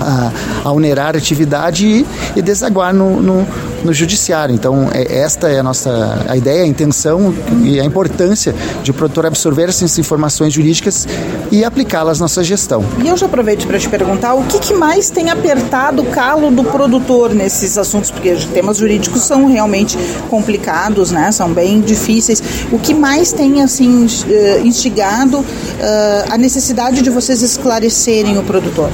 a, a onerar a atividade e, e desaguar no, no, no, judiciário. Então, é, esta é a nossa a ideia, a intenção e a importância de o produtor absorver essas informações jurídicas e aplicá-las na nossa gestão. E eu já aproveito para te perguntar o que, que mais tem apertado o calo do produtor nesses assuntos, porque os temas jurídicos são realmente complicados, né? são bem difíceis. O que mais tem assim eh, instigado uh, a necessidade de vocês esclarecerem o produtor?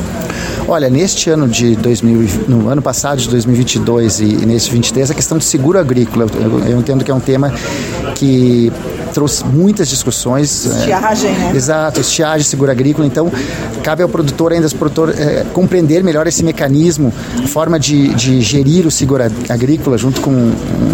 Olha, neste ano de 2000, no ano passado de 2022 e, e nesse 23, a questão de seguro agrícola, eu, eu entendo que é um tema que trouxe muitas discussões. É, estiagem, né? Exato, estiagem, seguro agrícola. Então, cabe ao produtor ainda, ao produtor, é, compreender melhor esse mecanismo, a forma de, de gerir o seguro agrícola junto com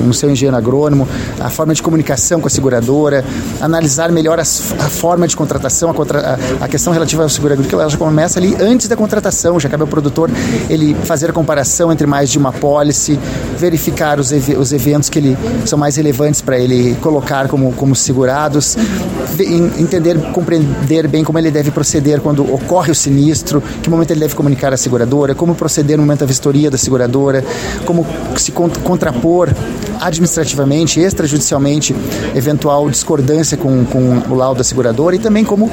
o seu engenheiro agrônomo, a forma de comunicação com a seguradora, analisar melhor as, a forma de contratação, a, contra, a, a, questão relativa ao seguro agrícola, ela já começa ali antes da contratação, já cabe ao produtor ele fazer a comparação entre mais de uma pólice, verificar os, os eventos que ele, são mais relevantes para ele colocar como, como segurados, entender, compreender bem como ele deve proceder quando ocorre o sinistro, que momento ele deve comunicar à seguradora, como proceder no momento da vistoria da seguradora, como se contrapor administrativamente, extrajudicialmente, eventual discordância com, com o laudo da seguradora e também como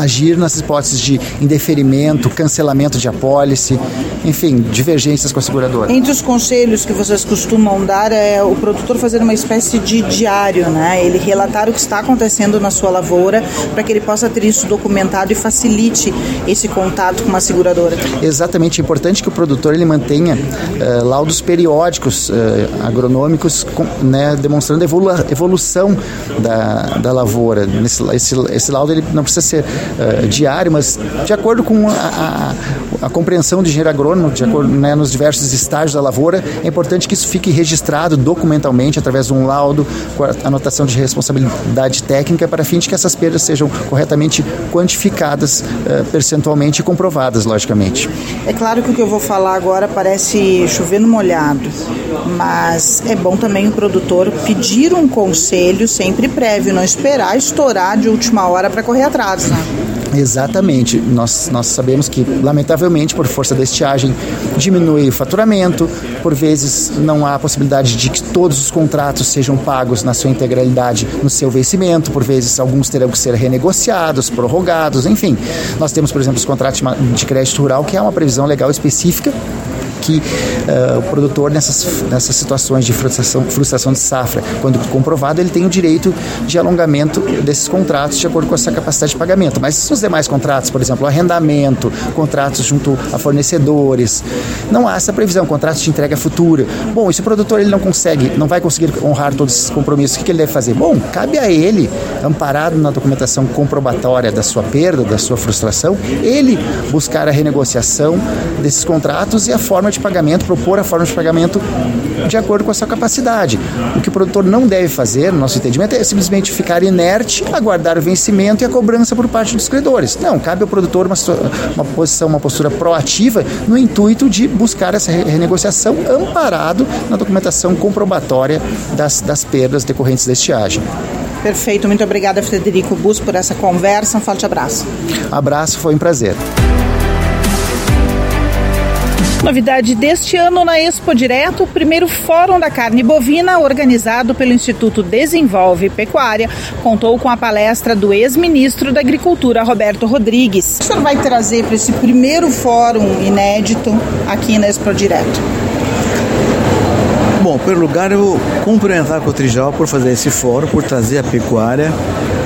agir nas hipóteses de indeferimento, cancelamento de apólice, enfim, divergências com a seguradora. Entre os conselhos que vocês costumam dar é o produtor fazer uma espécie de diário, né? Ele relatar o que está acontecendo na sua lavoura para que ele possa ter isso documentado e facilite esse contato com uma seguradora. Exatamente, é importante que o produtor ele mantenha uh, laudos periódicos uh, agronômicos, com, né, demonstrando a evolução da, da lavoura. Esse, esse, esse laudo ele não precisa ser uh, diário, mas de acordo com a, a, a compreensão do engenheiro agrônomo, de acordo né, nos diversos estágios da lavoura, é importante que isso fique registrado documentalmente através de um laudo com a anotação de responsabilidade técnica para fim de que essas perdas sejam corretamente quantificadas uh, percentualmente e comprovadas, logicamente. É claro que o que eu vou falar agora parece chover no molhado, mas é bom também o produtor pedir um conselho sempre prévio, não esperar estourar de última hora para correr atrás. Né? Exatamente. Nós, nós sabemos que, lamentavelmente, por força da estiagem, diminui o faturamento, por vezes não há possibilidade de que todos os contratos sejam pagos na sua integralidade no seu vencimento, por vezes alguns terão que ser renegociados, prorrogados, enfim. Nós temos, por exemplo, os contratos de crédito rural, que é uma previsão legal específica que uh, o produtor nessas, nessas situações de frustração, frustração de safra, quando comprovado, ele tem o direito de alongamento desses contratos de acordo com essa capacidade de pagamento. Mas os demais contratos, por exemplo, arrendamento, contratos junto a fornecedores, não há essa previsão, contratos de entrega futura. Bom, e se o produtor ele não consegue, não vai conseguir honrar todos esses compromissos, o que, que ele deve fazer? Bom, cabe a ele, amparado na documentação comprobatória da sua perda, da sua frustração, ele buscar a renegociação desses contratos e a forma de de pagamento, propor a forma de pagamento de acordo com a sua capacidade. O que o produtor não deve fazer, no nosso entendimento, é simplesmente ficar inerte, aguardar o vencimento e a cobrança por parte dos credores. Não, cabe ao produtor uma, uma posição, uma postura proativa no intuito de buscar essa renegociação amparado na documentação comprobatória das, das perdas decorrentes da estiagem. Perfeito, muito obrigada, Frederico Bus, por essa conversa. Um forte abraço. Abraço, foi um prazer. Novidade deste ano na Expo Direto, o primeiro Fórum da Carne Bovina, organizado pelo Instituto Desenvolve Pecuária, contou com a palestra do ex-ministro da Agricultura, Roberto Rodrigues. O senhor vai trazer para esse primeiro fórum inédito aqui na Expo Direto? Bom, pelo lugar eu cumprimentar a Cotrijal por fazer esse fórum, por trazer a pecuária,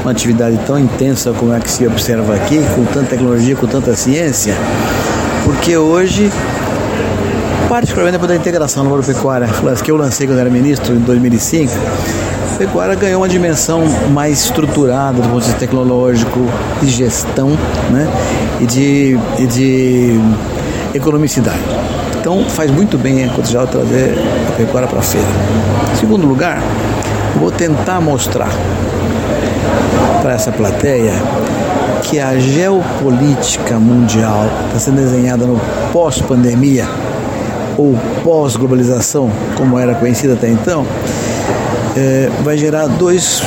uma atividade tão intensa como é que se observa aqui, com tanta tecnologia, com tanta ciência, porque hoje particularmente depois da integração no pecuária, que eu lancei quando era ministro em 2005, a pecuária ganhou uma dimensão mais estruturada do ponto de vista tecnológico, de gestão né? e, de, e de economicidade. Então faz muito bem a Cotijal trazer a pecuária para a feira. Em segundo lugar, vou tentar mostrar para essa plateia que a geopolítica mundial está sendo desenhada no pós-pandemia ou pós-globalização, como era conhecida até então, é, vai gerar dois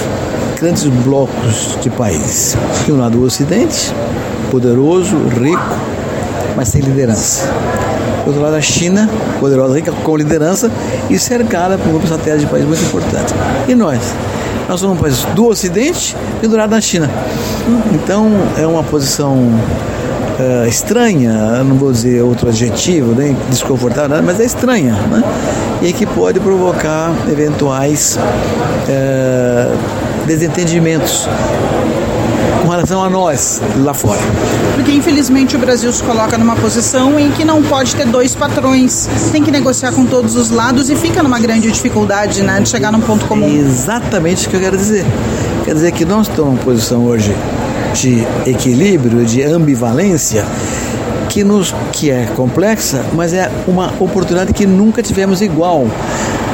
grandes blocos de países. De um lado o Ocidente, poderoso, rico, mas sem liderança. Do outro lado a China, poderosa, rica, com liderança e cercada por um grupo de países muito importante. E nós? Nós somos um país do Ocidente pendurado na China. Então é uma posição uh, estranha, não vou dizer outro adjetivo, nem desconfortável, mas é estranha, né? E que pode provocar eventuais uh, desentendimentos com relação a nós lá fora. Porque infelizmente o Brasil se coloca numa posição em que não pode ter dois patrões, tem que negociar com todos os lados e fica numa grande dificuldade né, de chegar num ponto comum. É exatamente o que eu quero dizer. Quer dizer que nós estamos numa posição hoje de equilíbrio, de ambivalência, que, nos, que é complexa, mas é uma oportunidade que nunca tivemos igual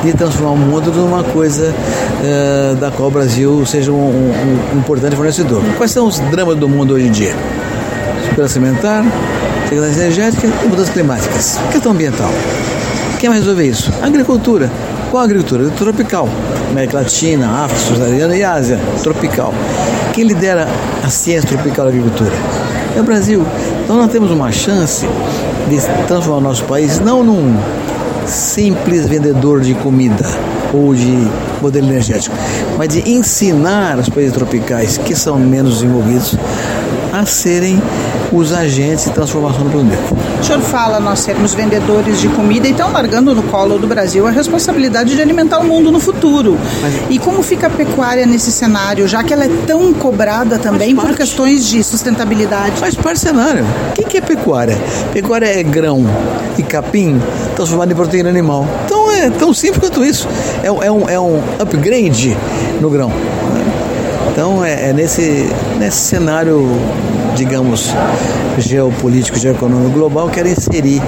de transformar o mundo numa coisa uh, da qual o Brasil seja um, um, um, importante fornecedor. Quais são os dramas do mundo hoje em dia? Segurança alimentar, segurança energética e mudanças climáticas. Questão ambiental. Quem vai resolver isso? A agricultura. Qual a agricultura? tropical. América Latina, África, Subsaariana e Ásia. Tropical. Quem lidera a ciência tropical da agricultura? É o Brasil. Então nós temos uma chance de transformar o nosso país não num simples vendedor de comida ou de modelo energético, mas de ensinar os países tropicais que são menos desenvolvidos a serem os agentes de transformação do planeta. O senhor fala nós sermos vendedores de comida e estão largando no colo do Brasil a responsabilidade de alimentar o mundo no futuro. Mas... E como fica a pecuária nesse cenário, já que ela é tão cobrada também por questões de sustentabilidade? Faz parte do cenário. O que é pecuária? Pecuária é grão e capim transformado em proteína animal. Então é tão simples quanto isso. É, é, um, é um upgrade no grão. Então é, é nesse, nesse cenário digamos, geopolítico, geoeconômico global, quer inserir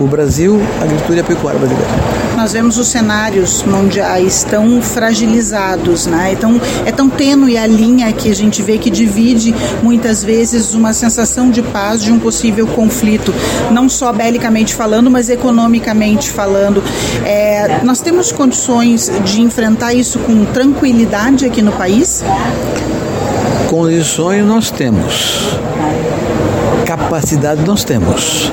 o Brasil, a agricultura e a pecuária brasileira. Nós vemos os cenários mundiais tão fragilizados, né? Então, é tão tênue a linha que a gente vê que divide muitas vezes uma sensação de paz de um possível conflito, não só belicamente falando, mas economicamente falando. É, nós temos condições de enfrentar isso com tranquilidade aqui no país? Condições nós temos, capacidade nós temos.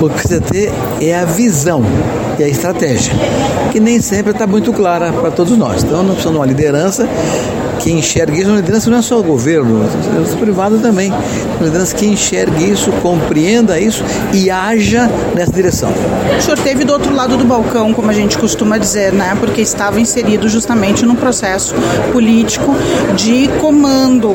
O que precisa ter é a visão e a estratégia, que nem sempre está muito clara para todos nós. Então, nós precisamos de uma liderança que enxergue isso, uma liderança não é só o governo, a liderança privada também, uma liderança que enxergue isso, compreenda isso e haja nessa direção. O senhor teve do outro lado do balcão, como a gente costuma dizer, né? Porque estava inserido justamente num processo político de comando.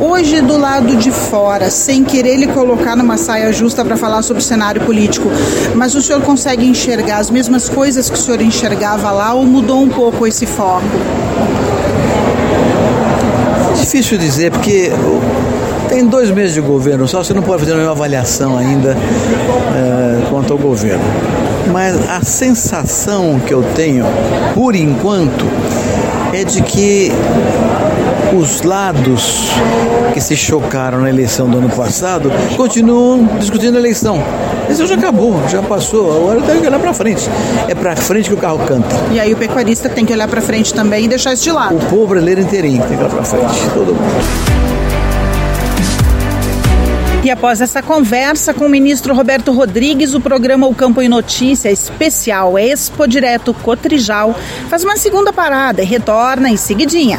Hoje, do lado de fora, sem querer lhe colocar numa saia justa para falar sobre o cenário político, mas o senhor consegue enxergar as mesmas coisas que o senhor enxergava lá ou mudou um pouco esse foco? Difícil dizer, porque tem dois meses de governo só, você não pode fazer nenhuma avaliação ainda é, quanto ao governo. Mas a sensação que eu tenho, por enquanto, é de que os lados que se chocaram na eleição do ano passado continuam discutindo a eleição. Isso já acabou, já passou, agora tem que olhar para frente. É para frente que o carro canta. E aí o pecuarista tem que olhar para frente também e deixar isso de lado. O povo brasileiro inteirinho tem que olhar para frente, todo mundo. E após essa conversa com o ministro Roberto Rodrigues, o programa O Campo em Notícia especial Expo Direto Cotrijal faz uma segunda parada e retorna em seguidinha.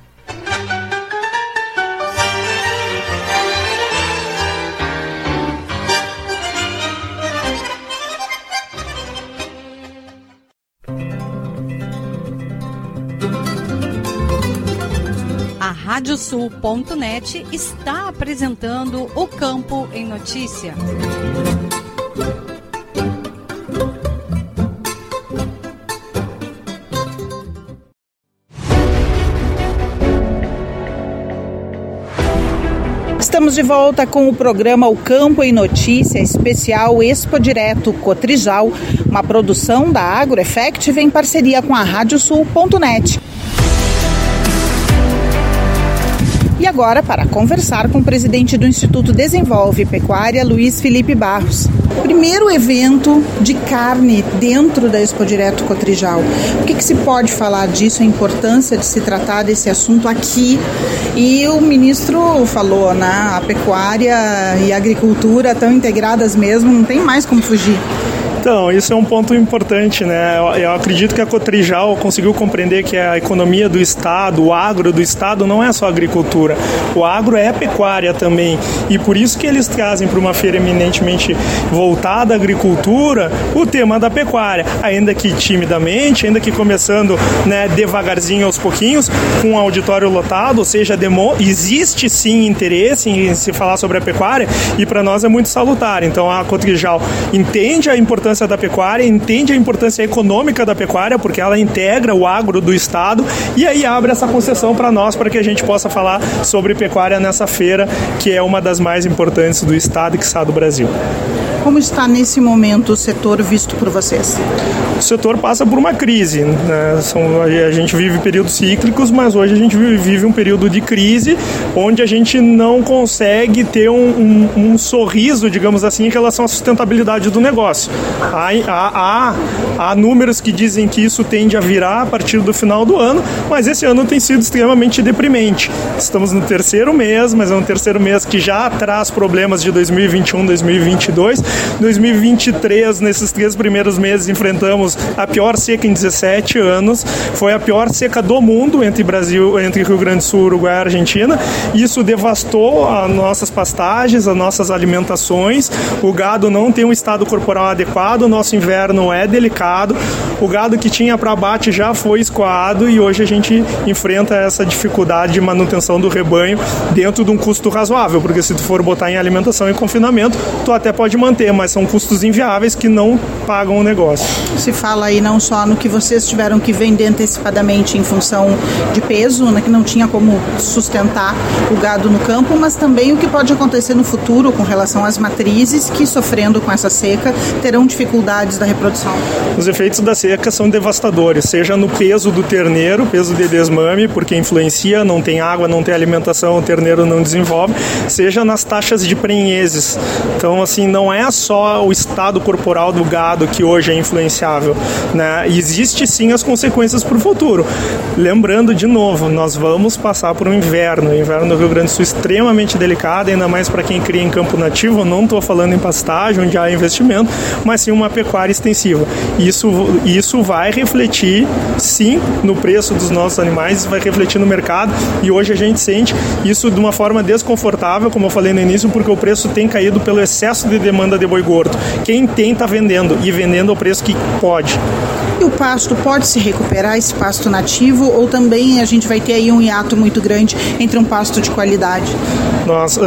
Radiosul.net está apresentando o Campo em Notícia. Estamos de volta com o programa O Campo em Notícia, especial Expo Direto Cotrijal, uma produção da AgroEffective em parceria com a Radiosul.net. agora, para conversar com o presidente do Instituto Desenvolve Pecuária, Luiz Felipe Barros. Primeiro evento de carne dentro da Expo Direto Cotrijal. O que, que se pode falar disso, a importância de se tratar desse assunto aqui? E o ministro falou, né? A pecuária e a agricultura estão integradas mesmo, não tem mais como fugir. Então, isso é um ponto importante, né? Eu, eu, acredito que a Cotrijal conseguiu compreender que a economia do Estado, o agro do Estado, não é só agricultura. O agro é pecuária também. E por isso que eles trazem para uma feira eminentemente voltada à agricultura o tema da pecuária. Ainda que timidamente, ainda que começando né, devagarzinho aos pouquinhos, com um auditório lotado, ou seja, demo, existe sim interesse em se falar sobre a pecuária e para nós é muito salutar. Então a Cotrijal entende a importância importância da pecuária, entende a importância econômica da pecuária, porque ela integra o agro do Estado, e aí abre essa concessão para nós, para que a gente possa falar sobre pecuária nessa feira, que é uma das mais importantes do Estado e que está do Brasil. Como está nesse momento o setor visto por vocês? O setor passa por uma crise. Né? São, a gente vive períodos cíclicos, mas hoje a gente vive um período de crise onde a gente não consegue ter um, um, um sorriso, digamos assim, em relação à sustentabilidade do negócio. Há, há, há, há números que dizem que isso tende a virar a partir do final do ano, mas esse ano tem sido extremamente deprimente. Estamos no terceiro mês, mas é um terceiro mês que já traz problemas de 2021, 2022 2023, nesses três primeiros meses, enfrentamos a pior seca em 17 anos. Foi a pior seca do mundo entre Brasil, entre Rio Grande do Sul, Uruguai e Argentina. Isso devastou as nossas pastagens, as nossas alimentações. O gado não tem um estado corporal adequado, o nosso inverno é delicado. O gado que tinha para abate já foi escoado e hoje a gente enfrenta essa dificuldade de manutenção do rebanho dentro de um custo razoável, porque se tu for botar em alimentação e confinamento, tu até pode manter manter, mas são custos inviáveis que não pagam o negócio. Se fala aí não só no que vocês tiveram que vender antecipadamente em função de peso, né, que não tinha como sustentar o gado no campo, mas também o que pode acontecer no futuro com relação às matrizes que, sofrendo com essa seca, terão dificuldades da reprodução. Os efeitos da seca são devastadores, seja no peso do terneiro, peso de desmame, porque influencia, não tem água, não tem alimentação, o terneiro não desenvolve, seja nas taxas de prenheses. Então, assim, não é só o estado corporal do gado que hoje é influenciável, né? Existe sim as consequências para o futuro. Lembrando de novo, nós vamos passar por um inverno, o inverno do Rio Grande do Sul extremamente delicado, ainda mais para quem cria em campo nativo. não estou falando em pastagem, onde há investimento, mas sim uma pecuária extensiva. Isso, isso vai refletir, sim, no preço dos nossos animais, vai refletir no mercado e hoje a gente sente isso de uma forma desconfortável, como eu falei no início, porque o preço tem caído pelo excesso de demanda de boi gordo. Quem tem está vendendo e vendendo ao preço que pode. E o pasto pode se recuperar, esse pasto nativo, ou também a gente vai ter aí um hiato muito grande entre um pasto de qualidade? Nós, uh,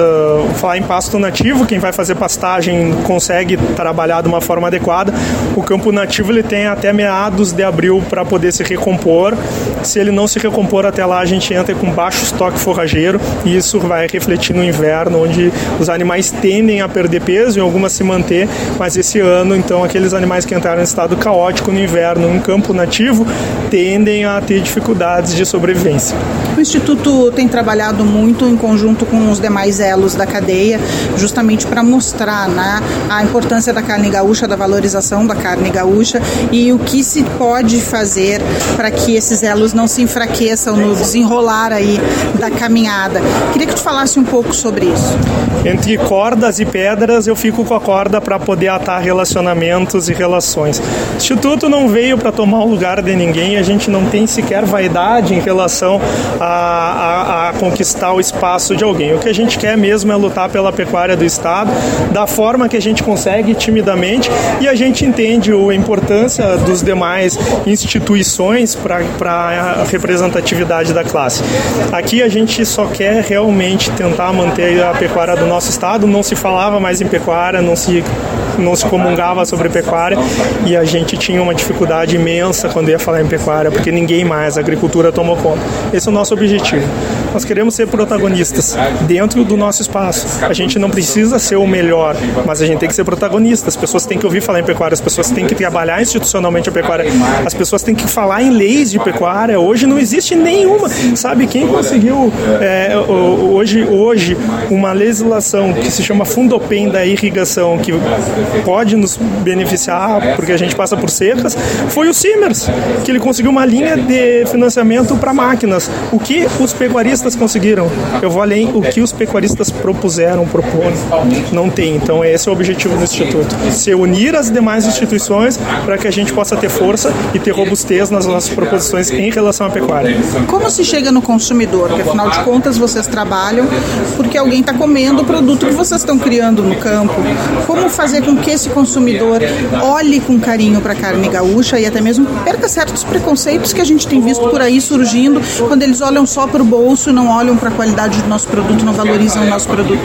falar em pasto nativo, quem vai fazer pastagem consegue trabalhar de uma forma adequada. O campo nativo ele tem até meados de abril para poder se recompor. Se ele não se recompor até lá, a gente entra com baixo estoque forrageiro e isso vai refletir no inverno, onde os animais tendem a perder peso e algumas se manter, mas esse ano, então, aqueles animais que entraram em estado caótico no inverno num campo nativo tendem a ter dificuldades de sobrevivência. O Instituto tem trabalhado muito em conjunto com os demais elos da cadeia, justamente para mostrar né, a importância da carne gaúcha, da valorização da carne gaúcha e o que se pode fazer para que esses elos não se enfraqueçam no desenrolar aí da caminhada. Queria que tu falasse um pouco sobre isso. Entre cordas e pedras, eu fico com a corda para poder atar relacionamentos e relações. O Instituto não veio para tomar o lugar de ninguém, a gente não tem sequer vaidade em relação a, a, a, conquistar o espaço de alguém. O que a gente quer mesmo é lutar pela pecuária do Estado, da forma que a gente consegue, timidamente, e a gente entende a importância dos demais instituições para a representatividade da classe. Aqui a gente só quer realmente tentar manter a pecuária do nosso Estado, não se falava mais em pecuária, não se, não se comungava sobre pecuária, e a gente tinha uma dificuldade imensa quando ia falar em pecuária, porque ninguém mais, a agricultura tomou conta. Esse é o nosso objetivo. Nós queremos ser protagonistas dentro do nosso espaço. A gente não precisa ser o melhor, mas a gente tem que ser protagonista. As pessoas têm que ouvir falar em pecuária, as pessoas têm que trabalhar institucionalmente a pecuária, as pessoas têm que falar em leis de pecuária. Hoje não existe nenhuma. Sabe quem conseguiu é, hoje, hoje uma legislação que se chama Fundopem da irrigação, que pode nos beneficiar porque a gente passa por secas, foi o Simers, que ele conseguiu uma linha de financiamento para máquinas. O que os pecuaristas conseguiram? Eu vou além, o que os pecuaristas propuseram, propor, não tem. Então esse é o objetivo do Instituto, se unir as demais instituições para que a gente possa ter força e ter robustez nas nossas proposições em relação à pecuária. Como se chega no consumidor? Porque afinal de contas vocês trabalham porque alguém está comendo o produto que vocês estão criando no campo. Como fazer com que esse consumidor olhe com carinho para a carne gaúcha? e até mesmo perca certos preconceitos que a gente tem visto por aí surgindo quando eles olham só para o bolso, não olham para a qualidade do nosso produto, não valorizam o nosso produto.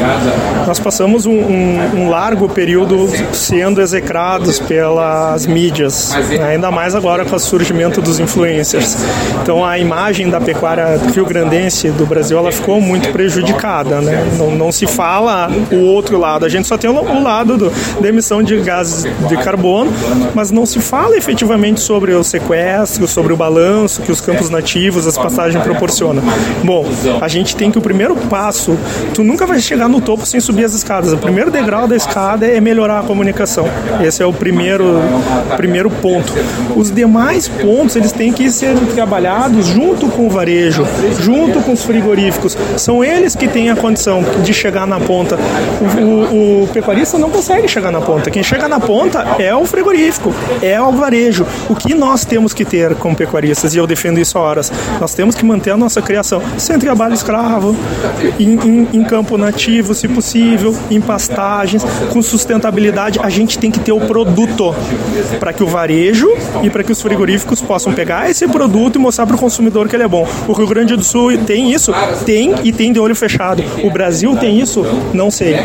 Nós passamos um, um, um largo período sendo execrados pelas mídias, ainda mais agora com o surgimento dos influencers. Então a imagem da pecuária rio-grandense do Brasil ela ficou muito prejudicada, né? Não, não se fala o outro lado, a gente só tem o lado do, da emissão de gases de carbono, mas não se fala efetivamente sobre o sequestro, sobre o balanço que os campos nativos, as passagens proporcionam. Bom, a gente tem que o primeiro passo, tu nunca vai chegar no topo sem subir as escadas. O primeiro degrau da escada é melhorar a comunicação. Esse é o primeiro, primeiro ponto. Os demais pontos, eles têm que ser trabalhados junto com o varejo, junto com os frigoríficos. São eles que têm a condição de chegar na ponta. O, o, o pecuarista não consegue chegar na ponta. Quem chega na ponta é o frigorífico, é o varejo o que nós temos que ter como pecuaristas, e eu defendo isso há horas. Nós temos que manter a nossa criação sem trabalho escravo, em, em, em campo nativo, se possível, em pastagens, com sustentabilidade. A gente tem que ter o produto para que o varejo e para que os frigoríficos possam pegar esse produto e mostrar para o consumidor que ele é bom. O Rio Grande do Sul tem isso? Tem e tem de olho fechado. O Brasil tem isso? Não sei.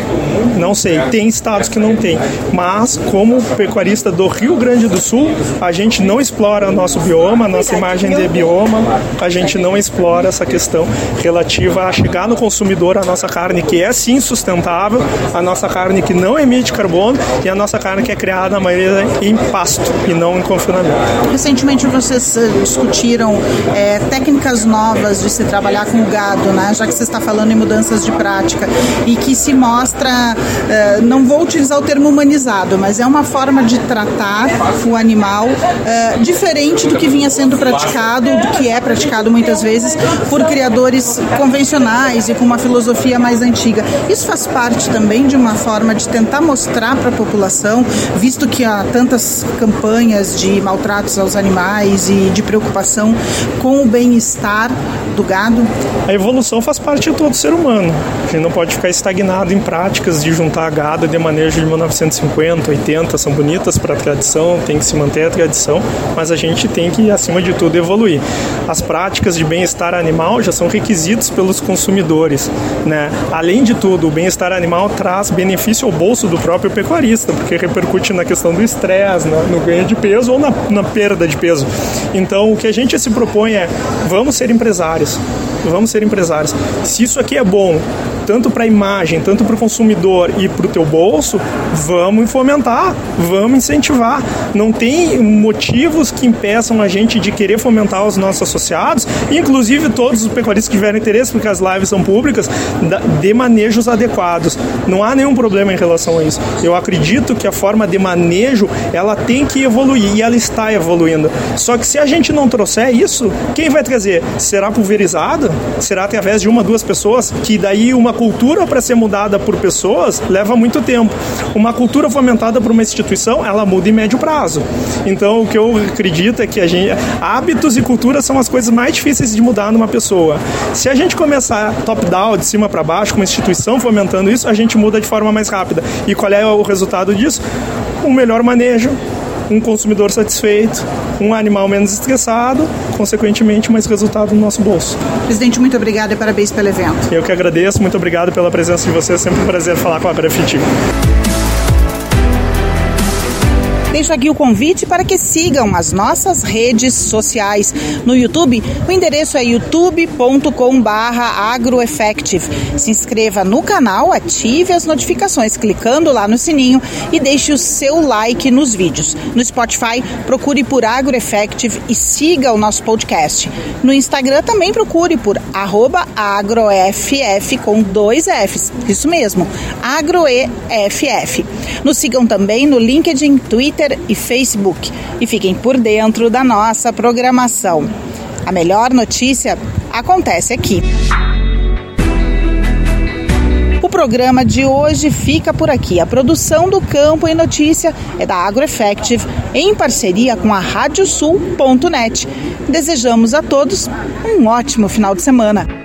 Não sei. Tem estados que não tem. Mas, como pecuarista do Rio Grande do Sul, a gente não explora o nosso bioma, a nossa imagem de bioma, a gente não explora essa questão relativa a chegar no consumidor a nossa carne que é sim sustentável, a nossa carne que não emite carbono e a nossa carne que é criada na maioria em pasto e não em confinamento. Recentemente vocês eh, discutiram é, técnicas novas de se trabalhar com o gado, né? já que você está falando em mudanças de prática e que se mostra, é, não vou utilizar o termo humanizado, mas é uma forma de tratar o animal uh, diferente do que vinha sendo praticado, do que é praticado muitas vezes por criadores convencionais e com uma filosofia mais antiga. Isso faz parte também de uma forma de tentar mostrar para a população, visto que há tantas campanhas de maltratos aos animais e de preocupação com o bem-estar do gado? A evolução faz parte de todo ser humano. A gente não pode ficar estagnado em práticas de juntar gado de manejo de 1950, 80, são bonitas para a tradição, tem que se manter a tradição, mas a gente tem que, acima de tudo, evoluir. As práticas de bem-estar animal já são requisitos pelos consumidores. Né? Além de tudo, o bem-estar animal traz benefício ao bolso do próprio pecuarista, porque repercute na questão do estresse, no ganho de peso ou na, na perda de peso. Então, o que a gente se propõe é: vamos ser empresários, vamos ser empresários. Se isso aqui é bom tanto para a imagem, tanto para o consumidor e para o teu bolso, vamos fomentar, vamos incentivar. Não tem motivos que impeçam a gente de querer fomentar os nossos associados, inclusive todos os pecuaristas que tiverem interesse, porque as lives são públicas, de manejos adequados. Não há nenhum problema em relação a isso. Eu acredito que a forma de manejo ela tem que evoluir e ela está evoluindo. Só que se a gente não trouxer isso, quem vai trazer? Será pulverizado? Será através de uma, duas pessoas? Que daí uma cultura para ser mudada por pessoas leva muito tempo. Uma cultura fomentada por uma instituição, ela muda em médio prazo. Então, o que eu acredito é que a gente, hábitos e cultura são as coisas mais difíceis de mudar numa pessoa. Se a gente começar top-down, de cima para baixo, com uma instituição fomentando isso, a gente muda de forma mais rápida. E qual é o resultado disso? Um melhor manejo, um consumidor satisfeito, um animal menos estressado, consequentemente mais resultado no nosso bolso. Presidente, muito obrigado e parabéns pelo evento. Eu que agradeço, muito obrigado pela presença de vocês, sempre um prazer falar com a Grafiti. Deixo aqui o convite para que sigam as nossas redes sociais. No YouTube, o endereço é youtube.com/agroeffective. Se inscreva no canal, ative as notificações clicando lá no sininho e deixe o seu like nos vídeos. No Spotify, procure por AgroEffective e siga o nosso podcast. No Instagram também procure por agroeff com dois Fs. Isso mesmo, agroeff. Nos sigam também no LinkedIn, Twitter Twitter e Facebook e fiquem por dentro da nossa programação. A melhor notícia acontece aqui. O programa de hoje fica por aqui. A produção do Campo e Notícia é da AgroEffective em parceria com a Radiosul.net. Desejamos a todos um ótimo final de semana.